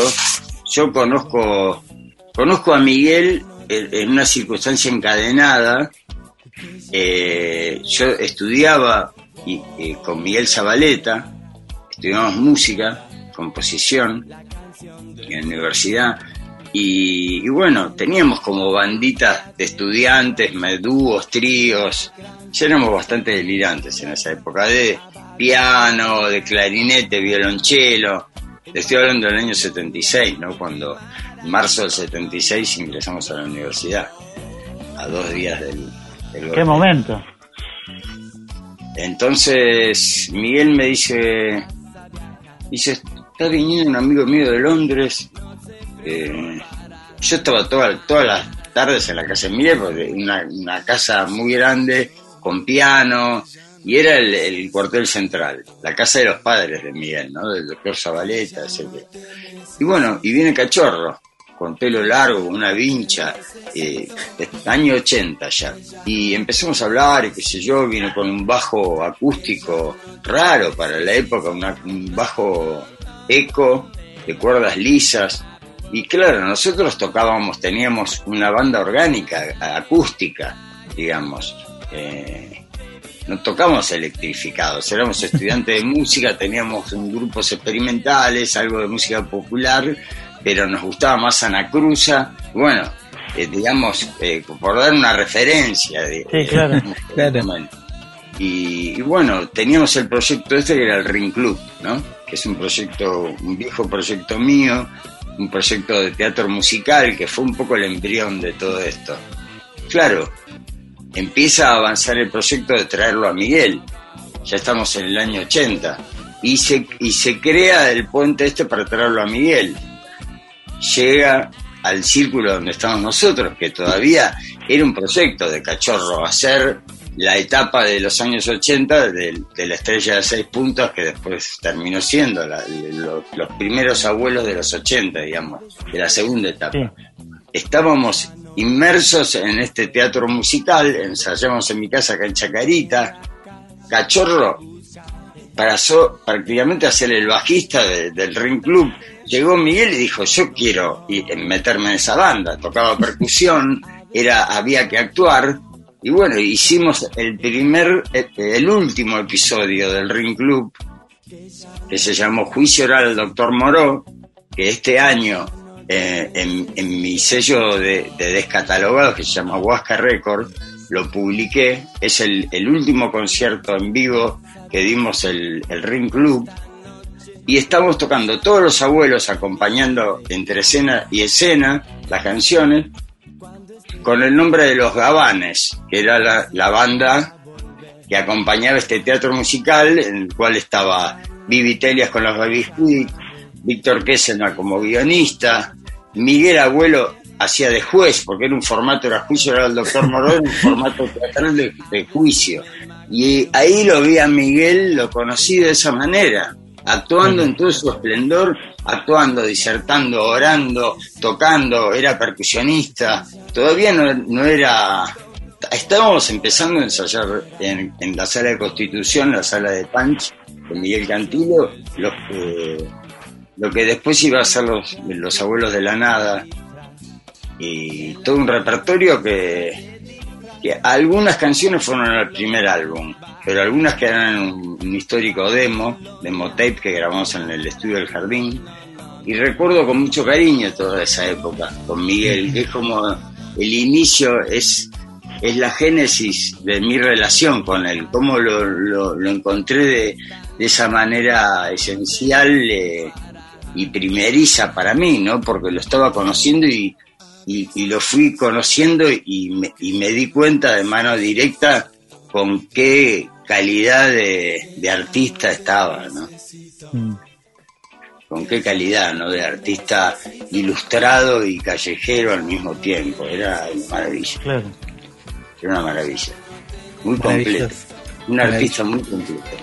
yo conozco, conozco a Miguel en una circunstancia encadenada eh, yo estudiaba y, con Miguel Zabaleta, estudiamos música, composición en la universidad. Y, bueno, teníamos como banditas de estudiantes, dúos, tríos. Ya éramos bastante delirantes en esa época, de piano, de clarinete, violonchelo. Estoy hablando del año 76, ¿no? Cuando en marzo del 76 ingresamos a la universidad, a dos días del, ¿Qué momento? Entonces Miguel me dice, dice, está viniendo un amigo mío de Londres. Eh, yo estaba toda, todas las tardes en la casa de Miguel, porque una, una casa muy grande, con piano, y era el, cuartel central, la casa de los padres de Miguel, ¿no? Del doctor Zabaleta, etc. Y bueno, y viene Cachorro, con pelo largo, una vincha, eh, año 80 ya. Y empezamos a hablar, y qué sé yo, vino con un bajo acústico raro para la época, un bajo eco de cuerdas lisas. Y claro, nosotros tocábamos, teníamos una banda orgánica, acústica, digamos. Eh, no tocamos electrificados, éramos estudiantes de música, teníamos grupos experimentales, algo de música popular, pero nos gustaba más Anacruza. Bueno, eh, digamos, eh, por dar una referencia. De, sí, claro, Y, bueno, teníamos el proyecto este que era el Ring Club, ¿no? Que es un proyecto, un viejo proyecto mío, un proyecto de teatro musical que fue un poco el embrión de todo esto. Claro, empieza a avanzar el proyecto de traerlo a Miguel. Ya estamos en el año 80. Y se, y se crea el puente este para traerlo a Miguel llega al círculo donde estamos nosotros, que todavía era un proyecto de cachorro, hacer la etapa de los años 80 de, la estrella de seis puntos que después terminó siendo los primeros abuelos de los 80, digamos, de la segunda etapa. Estábamos inmersos en este teatro musical, ensayamos en mi casa acá en Chacarita, Cachorro pasó prácticamente a ser el bajista del Ring Club. Llegó Miguel y dijo, yo quiero meterme en esa banda, tocaba percusión, era, había que actuar, y bueno, hicimos el primer, el último episodio del Ring Club, que se llamó Juicio Oral al Doctor Moró, que este año eh, en, mi sello de, descatalogado, que se llama Huasca Record, lo publiqué, es el, último concierto en vivo que dimos el, el Ring Club, y estamos tocando todos los abuelos acompañando entre escena y escena las canciones con el nombre de los Gabanes, que era la, banda que acompañaba este teatro musical en el cual estaba Vivi Telias con los Baby Víctor Kesselman como guionista, Miguel Abuelo hacía de juez, porque era un formato, era juicio, era el doctor Morón, un formato teatral de, juicio. Y ahí lo vi a Miguel, lo conocí de esa manera, actuando en todo su esplendor, actuando, disertando, orando, tocando, era percusionista, todavía no, era... Estábamos empezando a ensayar en, la sala de Constitución, la sala de Punch, de Miguel Cantilo, lo que, lo que después iba a ser los, los abuelos de la nada, y todo un repertorio que, que algunas canciones fueron al primer álbum, pero algunas en un, un histórico demo, demo tape que grabamos en el estudio del jardín. Y recuerdo con mucho cariño toda esa época con Miguel, que es como el inicio, es, es la génesis de mi relación con él, cómo lo, lo, lo encontré de, de, esa manera esencial eh, y primeriza para mí, ¿no? Porque lo estaba conociendo y, y, y lo fui conociendo y me, y me di cuenta de mano directa con qué calidad de, de artista estaba, ¿no? Mm. Con qué calidad, ¿no? De artista ilustrado y callejero al mismo tiempo. Era una maravilla. Claro. Era una maravilla. Muy completo. Un artista muy completo.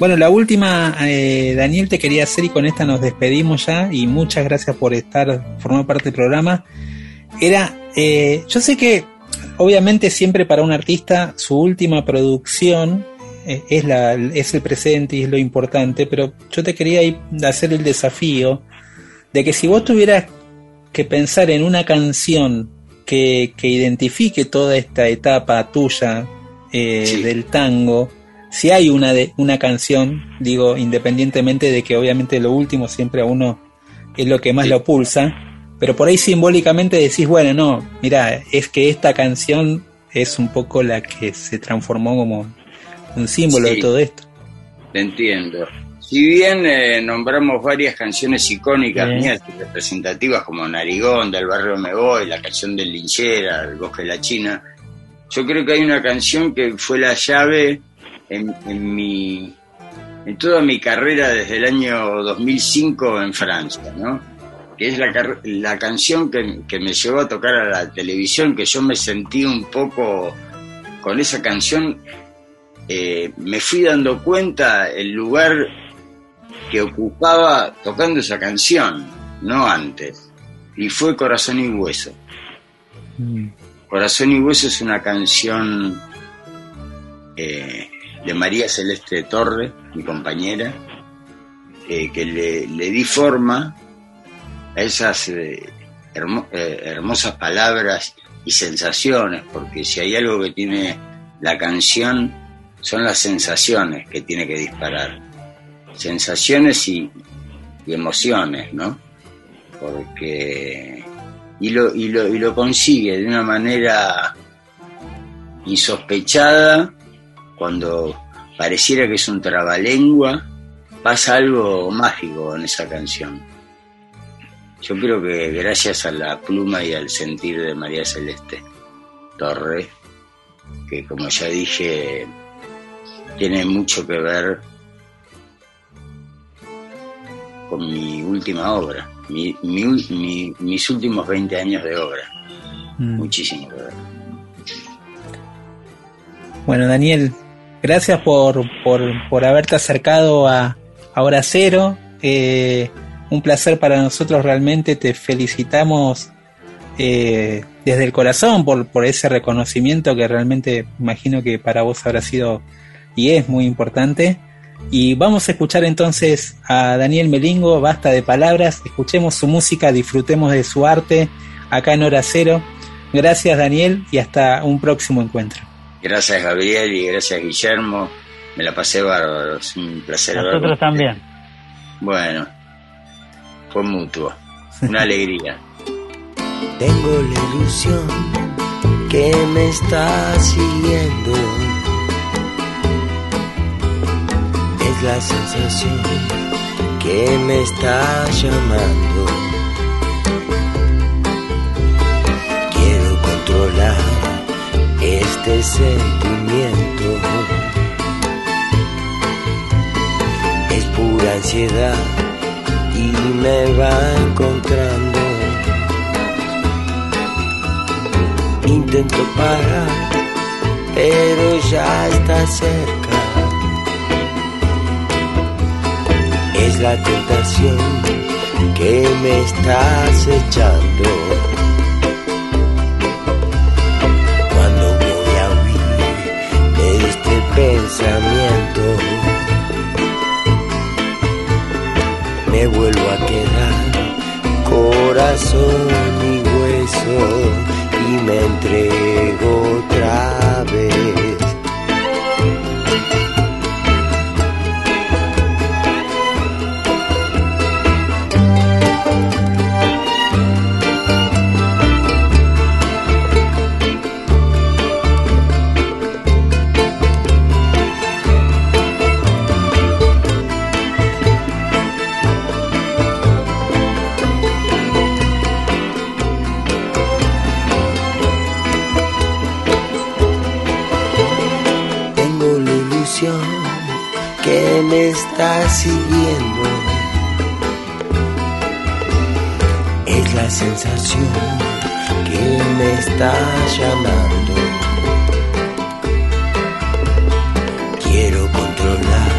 Bueno, la última, eh, Daniel, te quería hacer y con esta nos despedimos ya y muchas gracias por estar, formar parte del programa. Era, eh, yo sé que obviamente siempre para un artista su última producción eh, es, la, es el presente y es lo importante, pero yo te quería hacer el desafío de que si vos tuvieras que pensar en una canción que, que identifique toda esta etapa tuya eh, del tango, si hay una de una canción, digo, independientemente de que obviamente lo último siempre a uno es lo que más lo pulsa, pero por ahí simbólicamente decís, bueno, no, mira, es que esta canción es un poco la que se transformó como un símbolo de todo esto. Te entiendo. Si bien eh, nombramos varias canciones icónicas Sí. mías y representativas como Narigón, del barrio Me Voy, la canción del Linchera, El Bosque de la China, yo creo que hay una canción que fue la llave en, en mi en toda mi carrera desde el año 2005 en Francia, ¿no? Que es la, la canción que, que me llevó a tocar a la televisión, que yo me sentí un poco con esa canción eh, me fui dando cuenta el lugar que ocupaba tocando esa canción, no antes. Y fue Corazón y Hueso. Corazón y Hueso es una canción eh, de María Celeste Torre, mi compañera, eh, que le, le di forma a esas eh, eh, hermosas palabras y sensaciones, porque si hay algo que tiene la canción son las sensaciones que tiene que disparar. Sensaciones y, y emociones, ¿no? Porque. Y lo, y, lo, y lo consigue de una manera insospechada, cuando pareciera que es un trabalengua, pasa algo mágico en esa canción. Yo creo que gracias a la pluma y al sentir de María Celeste Torre, que como ya dije, tiene mucho que ver con mi última obra, mi- mi ul- mi- mis últimos 20 años de obra. Mm. Muchísimo que ver. Bueno, Daniel, gracias por, por, por haberte acercado a, Hora Cero. Eh, un placer para nosotros realmente. Te felicitamos eh, desde el corazón por, por ese reconocimiento que realmente imagino que para vos habrá sido y es muy importante. Y vamos a escuchar entonces a Daniel Melingo, basta de palabras, escuchemos su música, disfrutemos de su arte acá en Hora Cero. Gracias Daniel y hasta un próximo encuentro. Gracias Gabriel y gracias Guillermo. Me la pasé bárbaro, es un placer Nosotros también. Bueno, fue mutuo, una alegría. Tengo la ilusión que me está siguiendo. Es la sensación que me está llamando. Quiero controlar este sentimiento. Es pura ansiedad y me va encontrando. Intento parar, pero ya está cerca. Es la tentación que me está acechando. Pensamiento, me vuelvo a quedar corazón y hueso y me entrego otra vez. Está llamando. Quiero controlar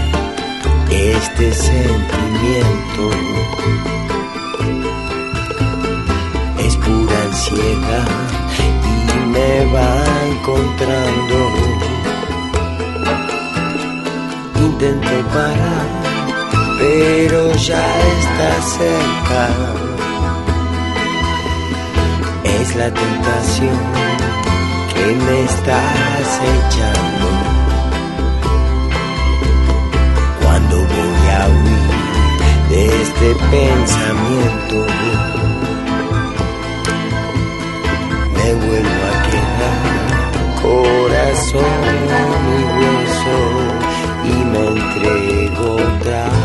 este sentimiento. Es pura ansiedad y me va encontrando. Intento parar, pero ya está cerca. Es la tentación que me está acechando. Cuando voy a huir de este pensamiento, me vuelvo a quedar corazón y hueso y me entrego otra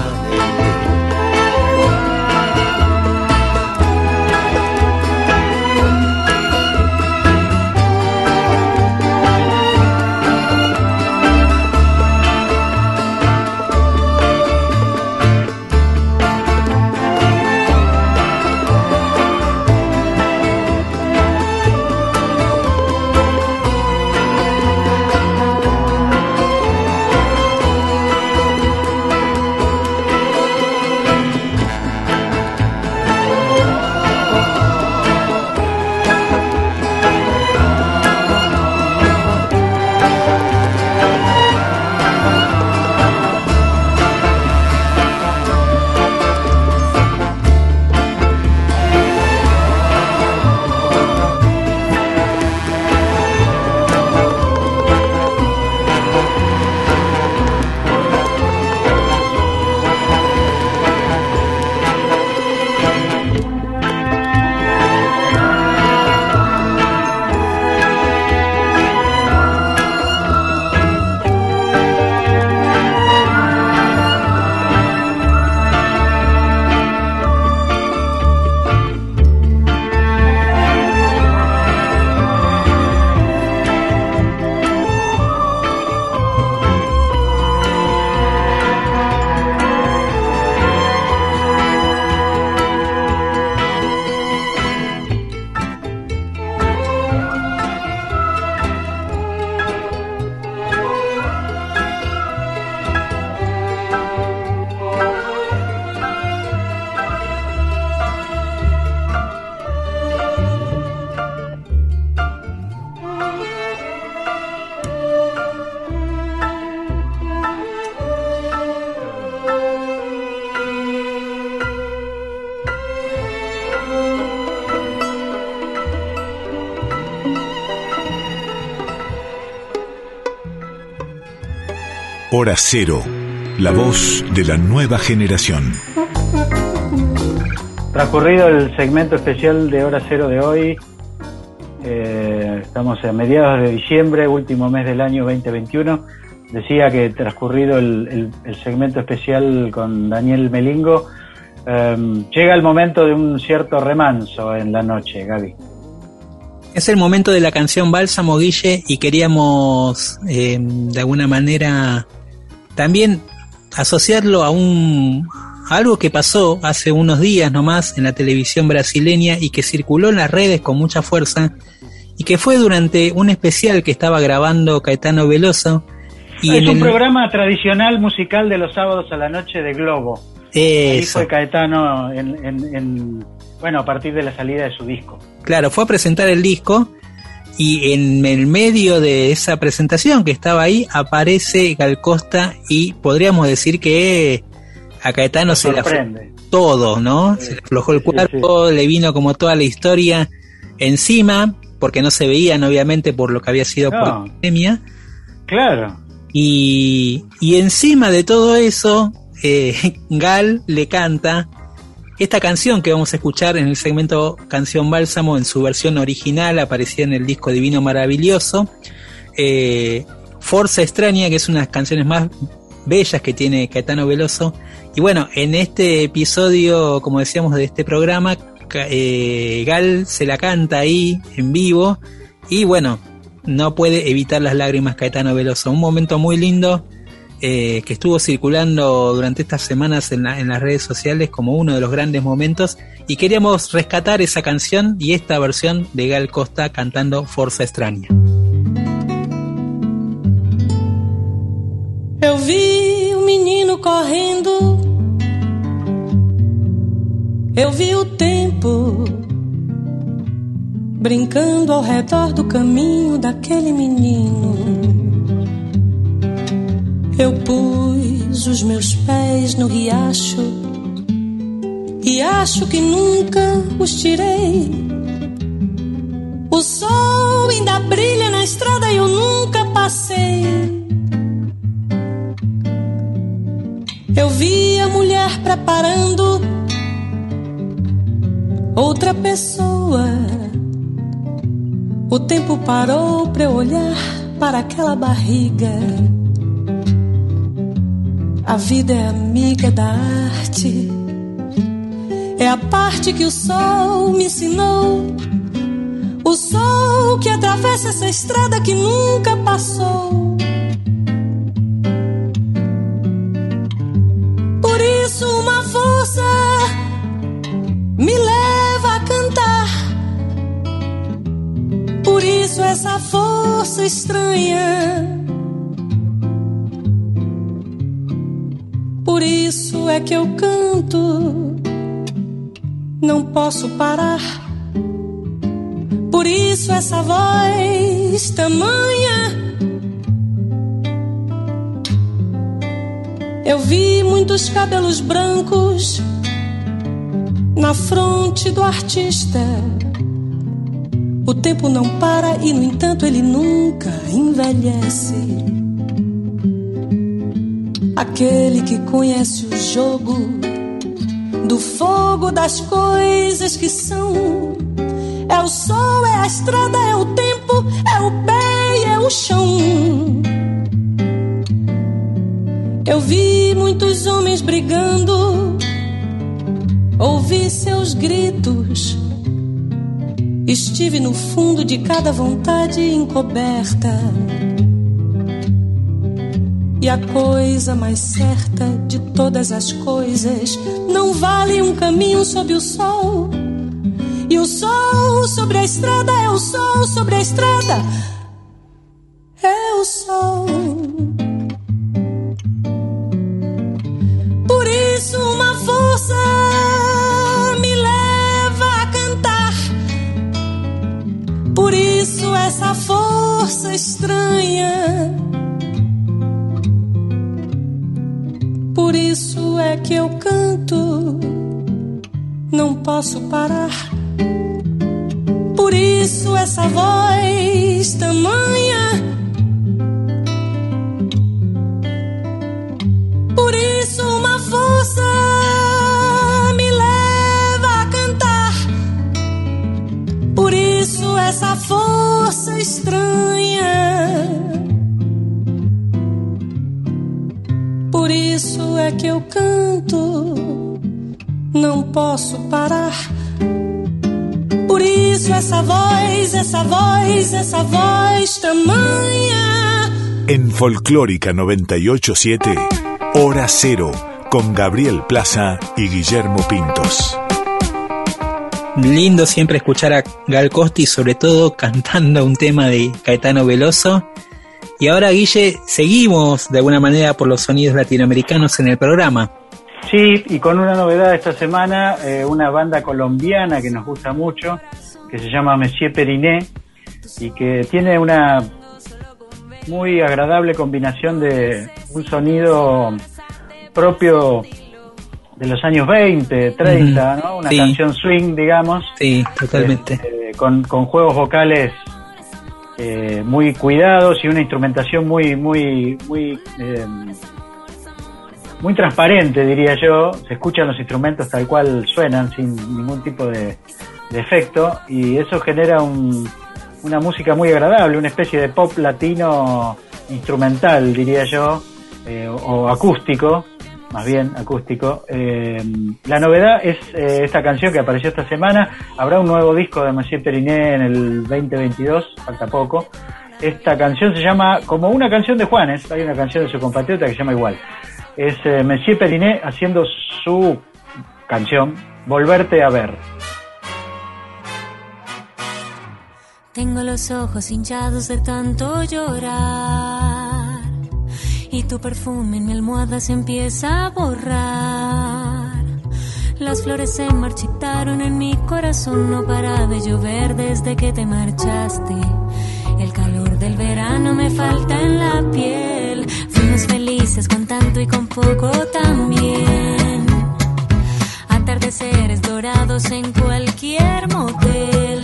Hora Cero, la voz de la nueva generación. Transcurrido el segmento especial de Hora Cero de hoy, eh, estamos a mediados de diciembre, último mes del año 2021. Decía que transcurrido el, el- el segmento especial con Daniel Melingo, eh, llega el momento de un cierto remanso en la noche, Gaby. Es el momento de la canción Bálsamo Guille y queríamos eh, de alguna manera también asociarlo a un a algo que pasó hace unos días nomás en la televisión brasileña y que circuló en las redes con mucha fuerza y que fue durante un especial que estaba grabando Caetano Veloso y es en un el- programa tradicional musical de los sábados a la noche de Globo. Ahí Eso. fue Caetano en, en- en- bueno, a partir de la salida de su disco. Claro, fue a presentar el disco y en el medio de esa presentación que estaba ahí aparece Gal Costa y podríamos decir que a Caetano se le aflojó todo, ¿no? Se le aflojó el cuerpo, le vino como toda la historia encima, porque no se veían obviamente por lo que había sido por la pandemia. Claro. Y, y encima de todo eso, eh, Gal le canta esta canción que vamos a escuchar en el segmento Canción Bálsamo en su versión original, aparecía en el disco Divino Maravilloso. eh, Forza Extraña, que es una de las canciones más bellas que tiene Caetano Veloso. Y bueno, en este episodio, como decíamos, de este programa, eh, Gal se la canta ahí en vivo. Y bueno, no puede evitar las lágrimas Caetano Veloso. Un momento muy lindo eh, que estuvo circulando durante estas semanas en, la- en las redes sociales como uno de los grandes momentos. Y queríamos rescatar esa canción y esta versión de Gal Costa cantando Forza Extraña. Eu vi o menino correndo. Eu vi o tempo brincando ao redor do caminho daquele menino. Eu pus os meus pés no riacho e acho que nunca os tirei. O sol ainda brilha na estrada e eu nunca passei. Eu vi a mulher preparando outra pessoa. O tempo parou para eu olhar para aquela barriga. A vida é amiga da arte. É a parte que o sol me ensinou. O sol que atravessa essa estrada que nunca passou. Por isso, uma força me leva a cantar. Por isso, essa força estranha. Por isso é que eu canto. Não posso parar. Por isso essa voz tamanha. Eu vi muitos cabelos brancos na fronte do artista. O tempo não para e, no entanto, ele nunca envelhece. Aquele que conhece o jogo do fogo das coisas que são. É o sol, é a estrada, é o tempo, é o pé e é o chão. Eu vi muitos homens brigando, ouvi seus gritos. Estive no fundo de cada vontade encoberta. E a coisa mais certa de todas as coisas não vale um caminho sob o sol. E o sol sobre a estrada é o sol sobre a estrada. É o sol. Não posso parar. Por isso essa voz tamanha. Por isso uma força me leva a cantar. Por isso essa força estranha. Por isso é que eu canto, não posso parar. Por isso essa voz, essa voz, essa voz tamanha. En Folclórica 987, Hora Cero, con Gabriel Plaza y Guillermo Pintos. Lindo siempre escuchar a Gal Costi, sobre todo cantando un tema de Caetano Veloso. Y ahora, Guille, seguimos de alguna manera por los sonidos latinoamericanos en el programa. Sí, y con una novedad esta semana, eh, una banda colombiana que nos gusta mucho, que se llama Monsieur Periné, y que tiene una muy agradable combinación de un sonido propio de los años 20, 30, Ujú, ¿no? Una sí. canción swing, digamos. Sí, totalmente. Este, con, con juegos vocales eh, muy cuidados y una instrumentación muy, muy, muy, eh, muy transparente, diría yo. Se escuchan los instrumentos tal cual suenan, sin ningún tipo de, de efecto, y eso genera un- una música muy agradable, una especie de pop latino instrumental, diría yo, eh, o, acústico, más bien acústico. Eh, la novedad es eh, esta canción que apareció esta semana. Habrá un nuevo disco de Monsieur Periné en el 2022, falta poco. Esta canción se llama como una canción de Juanes, hay una canción de su compatriota que se llama igual. Es eh, Monsieur haciendo su canción, Volverte a ver. Tengo los ojos hinchados de tanto llorar y tu perfume en mi almohada se empieza a borrar. Las flores se marchitaron en mi corazón, no para de llover desde que te marchaste. El calor del verano me falta en la piel felices, con tanto y con poco también. Atardeceres dorados en cualquier motel.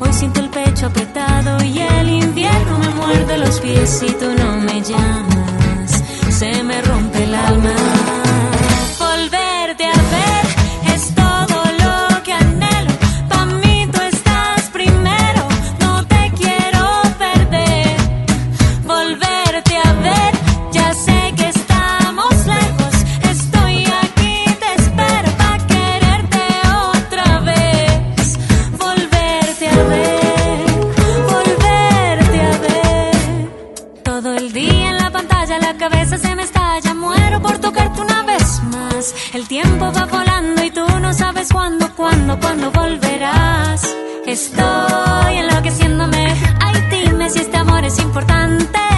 Hoy siento el pecho apretado y el invierno me muerde los pies y tú no me llamas. Se me rompe el alma. Volverte a ver. Tiempo va volando y tú no sabes cuándo, cuándo, cuándo volverás. Estoy enloqueciéndome. Ay, dime si este amor es importante.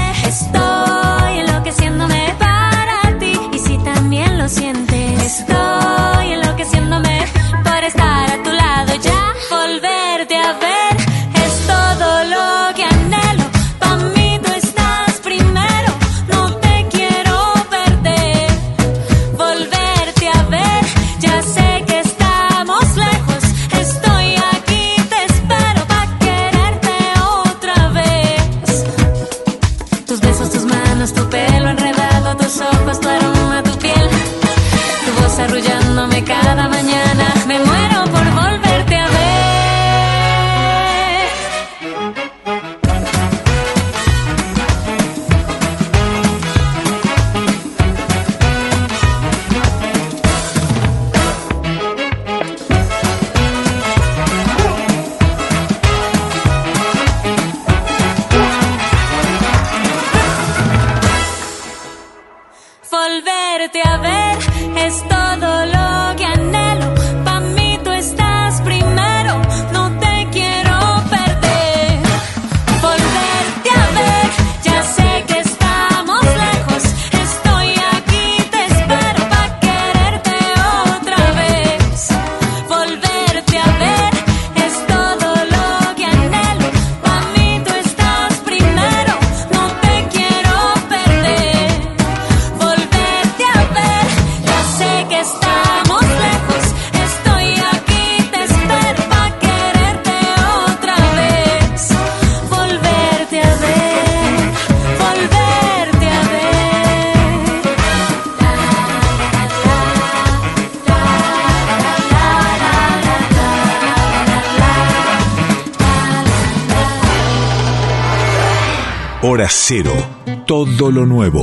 Volverte a ver cero. Todo lo nuevo.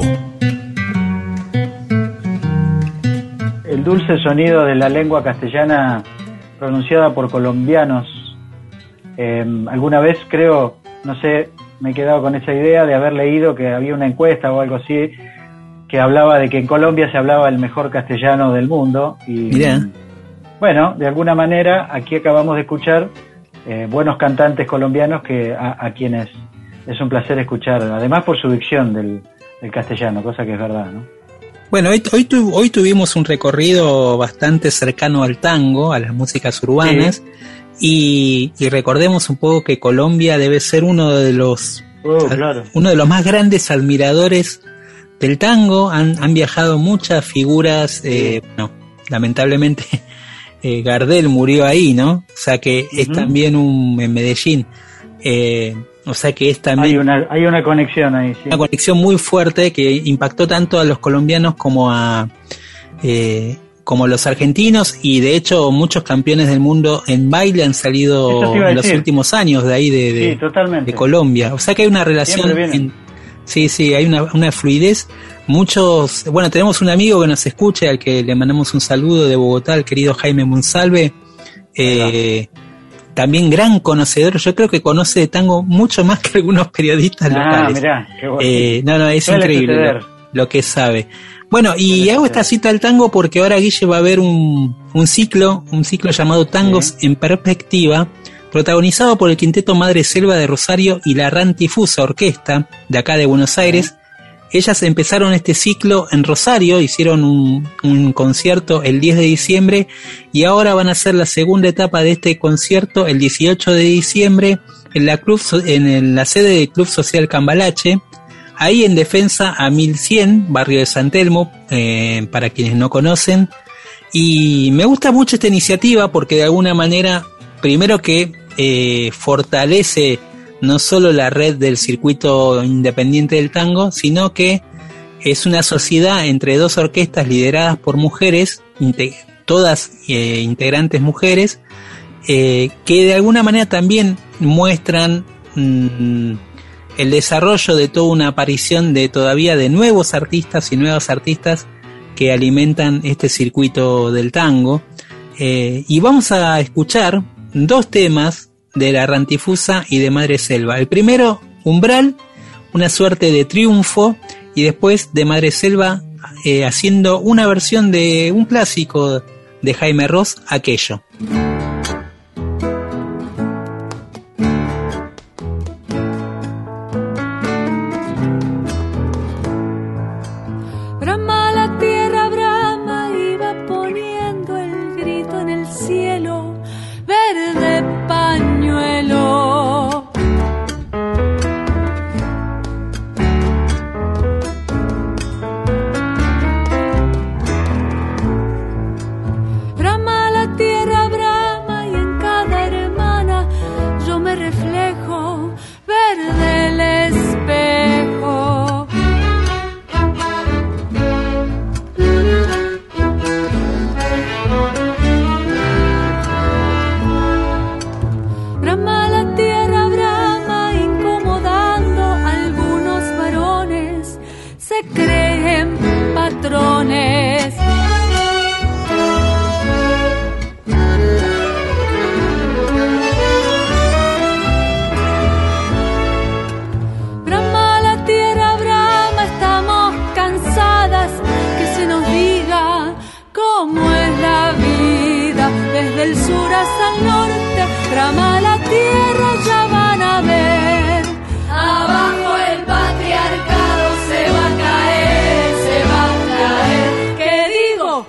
El dulce sonido de la lengua castellana pronunciada por colombianos. Eh, alguna vez creo, no sé, me he quedado con esa idea de haber leído que había una encuesta o algo así que hablaba de que en Colombia se hablaba el mejor castellano del mundo. Y Mirá. bueno, de alguna manera aquí acabamos de escuchar eh, buenos cantantes colombianos que a, a quienes es un placer escuchar, además por su dicción del, del castellano, cosa que es verdad, ¿no? Bueno, hoy, hoy, tu- hoy tuvimos un recorrido bastante cercano al tango, a las músicas urbanas, y, y recordemos un poco que Colombia debe ser uno de los Oh, claro. uno de los más grandes admiradores del tango. Han, han viajado muchas figuras, eh, bueno, lamentablemente eh, Gardel murió ahí, ¿no? O sea que es también un en Medellín. Eh, o sea que es también Hay una, hay una conexión ahí, sí. una conexión muy fuerte que impactó tanto a los colombianos como a eh, como los argentinos y de hecho muchos campeones del mundo en baile han salido en los últimos años de ahí de, de- Sí, totalmente. de Colombia. O sea que hay una relación en- sí, sí, hay una, una fluidez. Muchos, bueno, tenemos un amigo que nos escucha, al que le mandamos un saludo de Bogotá, el querido Jaime Monsalve. Eh, también gran conocedor, yo creo que conoce de tango mucho más que algunos periodistas Ah, locales. mirá, qué bueno. Eh, no, no, es increíble lo que sabe. Bueno, y hago esta cita al tango porque ahora Guille va a ver un, un ciclo, un ciclo llamado Tangos en Perspectiva, protagonizado por el Quinteto Madre Selva de Rosario y la Rantifusa Orquesta de acá de Buenos Aires. Ellas empezaron este ciclo en Rosario, hicieron un, concierto el 10 de diciembre y ahora van a hacer la segunda etapa de este concierto el 18 de diciembre en la sede del Club Social Cambalache, ahí en Defensa a 1100, barrio de San Telmo, eh, para quienes no conocen. Y me gusta mucho esta iniciativa porque de alguna manera, primero que eh, fortalece no solo la red del circuito independiente del tango, sino que es una sociedad entre dos orquestas lideradas por mujeres, todas eh, integrantes mujeres, eh, que de alguna manera también muestran mm, el desarrollo de toda una aparición de todavía de nuevos artistas y nuevas artistas que alimentan este circuito del tango. Eh, y vamos a escuchar dos temas de la Rantifusa y de Madre Selva. El primero, Umbral, una suerte de triunfo, y después de Madre Selva eh, haciendo una versión de un clásico de Jaime Ross, aquello.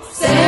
Say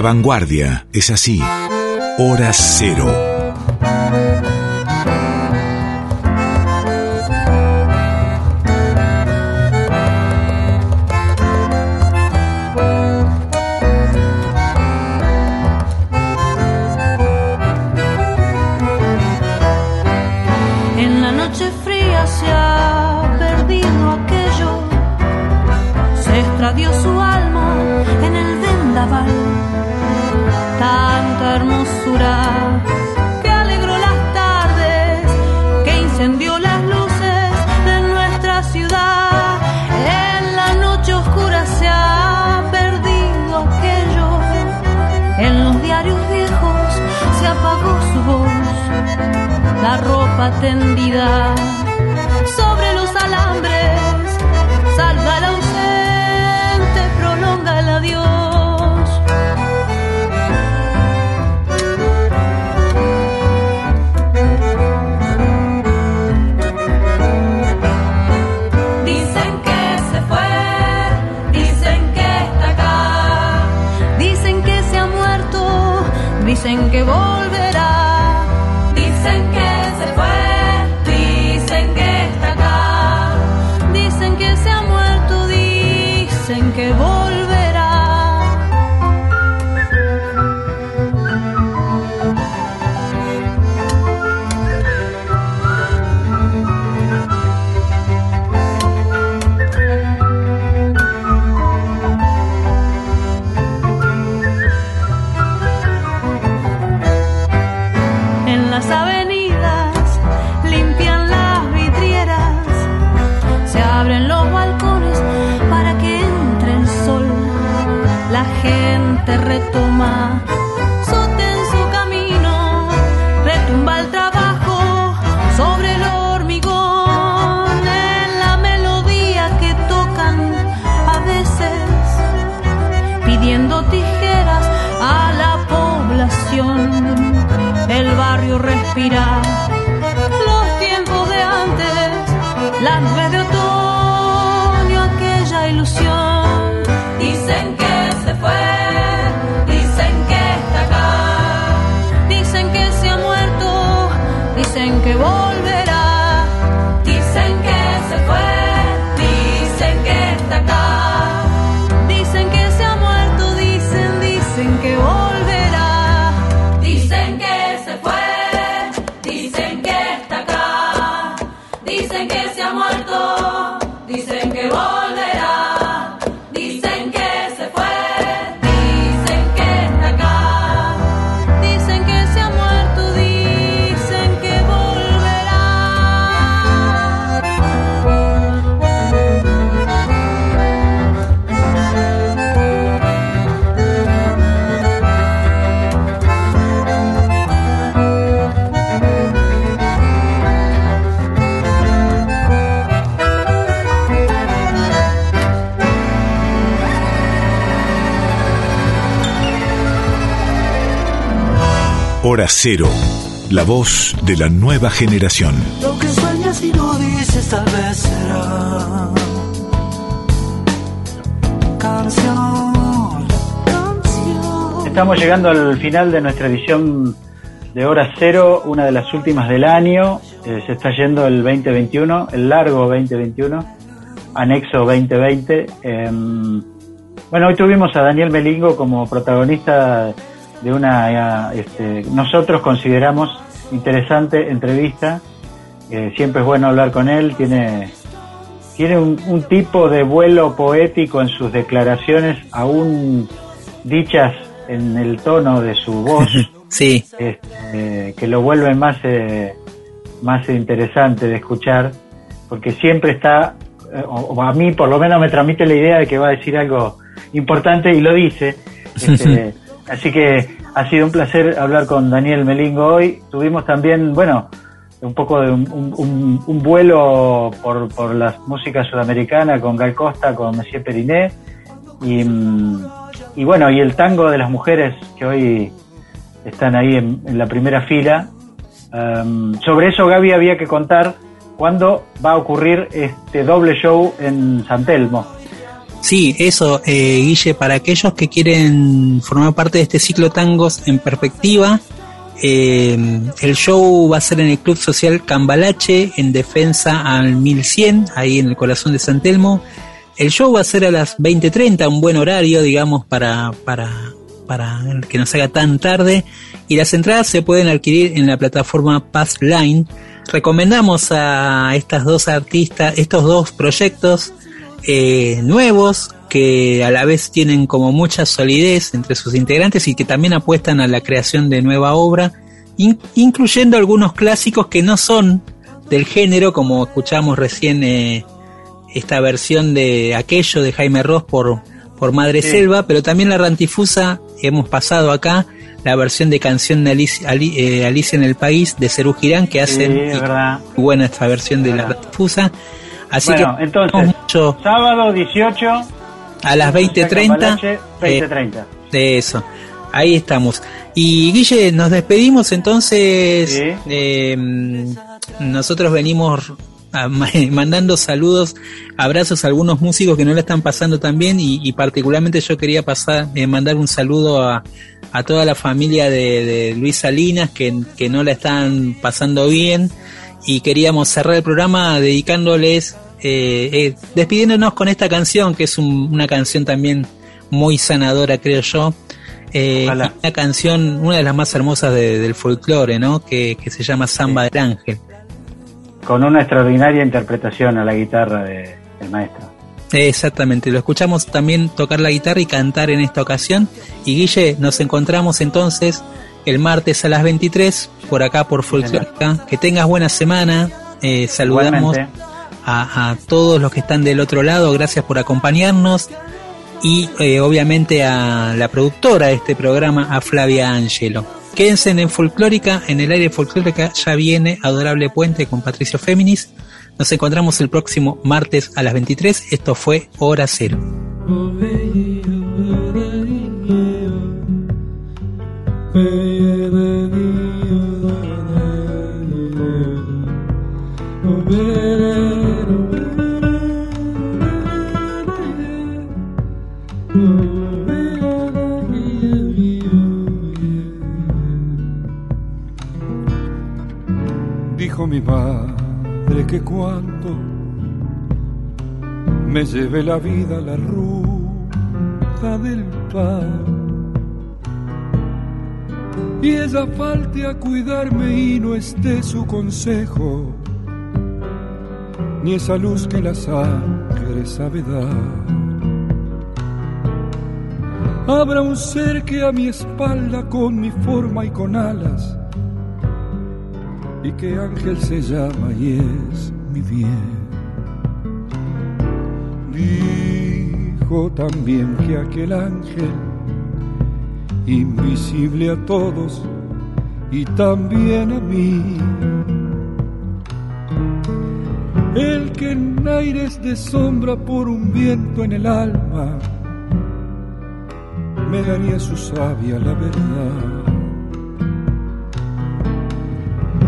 La vanguardia es así. Hora cero. Ropa barrio Hora Cero, la voz de la nueva generación. Lo que sueñas y no dices tal vez será canción, canción. Estamos llegando al final de nuestra edición de Hora Cero, una de las últimas del año. Eh, se está yendo el 2021, el largo 2021, anexo 2020. Em, bueno, hoy tuvimos a Daniel Melingo como protagonista de una, eh, este, nosotros consideramos interesante entrevista. Eh, siempre es bueno hablar con él. Tiene, tiene un, un tipo de vuelo poético en sus declaraciones, aún dichas en el tono de su voz. Sí. este, que lo vuelve más, eh, más interesante de escuchar, porque siempre está, eh, o, o a mí por lo menos me transmite la idea de que va a decir algo importante y lo dice. Este, así que ha sido un placer hablar con Daniel Melingo hoy. Tuvimos también, bueno, un poco de un, un- un- vuelo por, por la música sudamericana con Gal Costa, con Monsieur Periné. Y, y bueno, y el tango de las mujeres que hoy están ahí en, en la primera fila. Um, sobre eso, Gaby, había que contar cuándo va a ocurrir este doble show en San Telmo. Sí, eso, eh, Guille, para aquellos que quieren formar parte de este ciclo tangos en perspectiva, eh, el show va a ser en el Club Social Cambalache, en defensa al 1100, ahí en el corazón de San Telmo. El show va a ser a las 20.30, un buen horario, digamos, para, para, para que no se haga tan tarde. Y las entradas se pueden adquirir en la plataforma Passline. Recomendamos a estas dos artistas, estos dos proyectos eh, nuevos que a la vez tienen como mucha solidez entre sus integrantes y que también apuestan a la creación de nueva obra, in- incluyendo algunos clásicos que no son del género, como escuchamos recién eh, esta versión de aquello de Jaime Ross por, por Madre Sí. Selva, pero también la rantifusa hemos pasado acá la versión de canción de Alicia, Ali- eh, Alicia en el País de Cerú Girán, que hacen Sí, es buena esta versión de la difusa. Así bueno, que entonces, mucho sábado 18 a las 20.30. Cambalache, eh, 20.30. de eso. Ahí estamos. Y Guille, nos despedimos entonces. Eh, nosotros venimos mandando saludos, abrazos a algunos músicos que no le están pasando tan bien y, y particularmente yo quería pasar, eh, mandar un saludo a, a toda la familia de, de Luis Salinas que, que no la están pasando bien y queríamos cerrar el programa dedicándoles, eh, eh, despidiéndonos con esta canción que es un- una canción también muy sanadora creo yo. Eh, una canción, una de las más hermosas de- del folclore, ¿no? Que, que se llama Samba del Ángel. Con una extraordinaria interpretación a la guitarra de- del maestro. Exactamente, lo escuchamos también tocar la guitarra y cantar en esta ocasión. Y Guille, nos encontramos entonces el martes a las 23 por acá por Folclórica. Que tengas buena semana. Eh, saludamos a todos los que están del otro lado. Gracias por acompañarnos. Y eh, obviamente a la productora de este programa, a Flavia Angelo. Quédense en Folclórica, en el aire folclórica ya viene Adorable Puente con Patricio Féminis. Nos encontramos el próximo martes a las 23. Esto fue Hora Cero. Dijo mi madre que cuando me lleve la vida la ruta del pan y ella falte a cuidarme y no esté su consejo ni esa luz que la sangre sabe dar. Un ser que a mi espalda con mi forma y con alas y que ángel se llama y es mi bien. Dijo también que aquel ángel, invisible a todos y también a mí, el que en aires de sombra por un viento en el alma, me daría su sabia la verdad.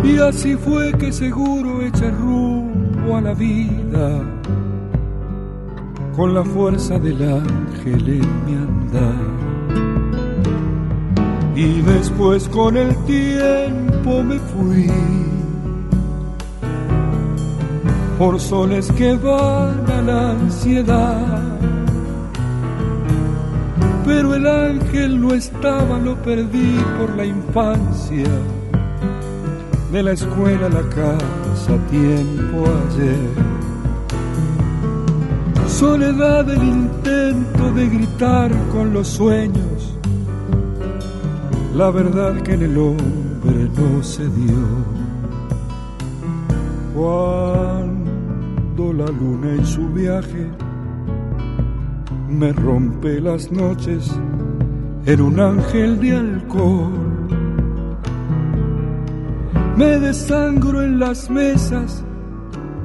Y así fue que seguro eché rumbo a la vida con la fuerza del ángel en mi andar. Y después con el tiempo me fui por soles que van a la ansiedad. Pero el ángel no estaba, lo perdí por la infancia de la escuela a la casa tiempo ayer. Soledad del intento de gritar con los sueños, la verdad que en el hombre no se dio. Cuando la luna en su viaje me rompe las noches en un ángel de alcohol me desangro en las mesas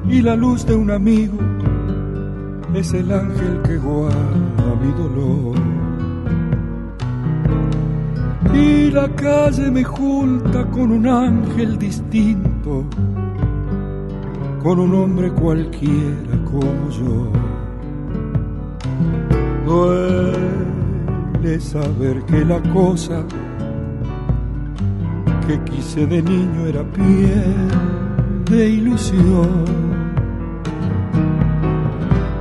y la luz de un amigo es el ángel que guarda mi dolor. Y la calle me junta con un ángel distinto, con un hombre cualquiera como yo. Duele saber que la cosa que quise de niño era piel de ilusión.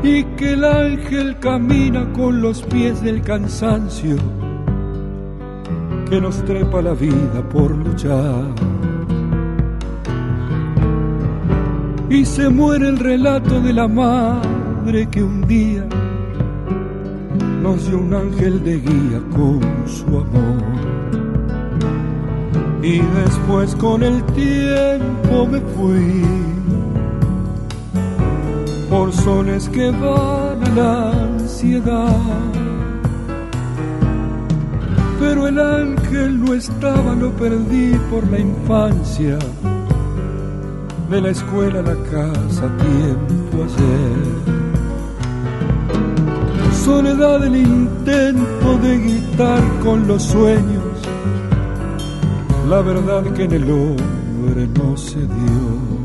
Y que el ángel camina con los pies del cansancio que nos trepa la vida por luchar. Y se muere el relato de la madre que un día nos dio un ángel de guía con su amor. Y después con el tiempo me fui por soles que van a la ansiedad. Que él no estaba lo perdí por la infancia. De la escuela a la casa, tiempo ayer. Soledad el intento de gritar con los sueños. La verdad que en el hombre no se dio.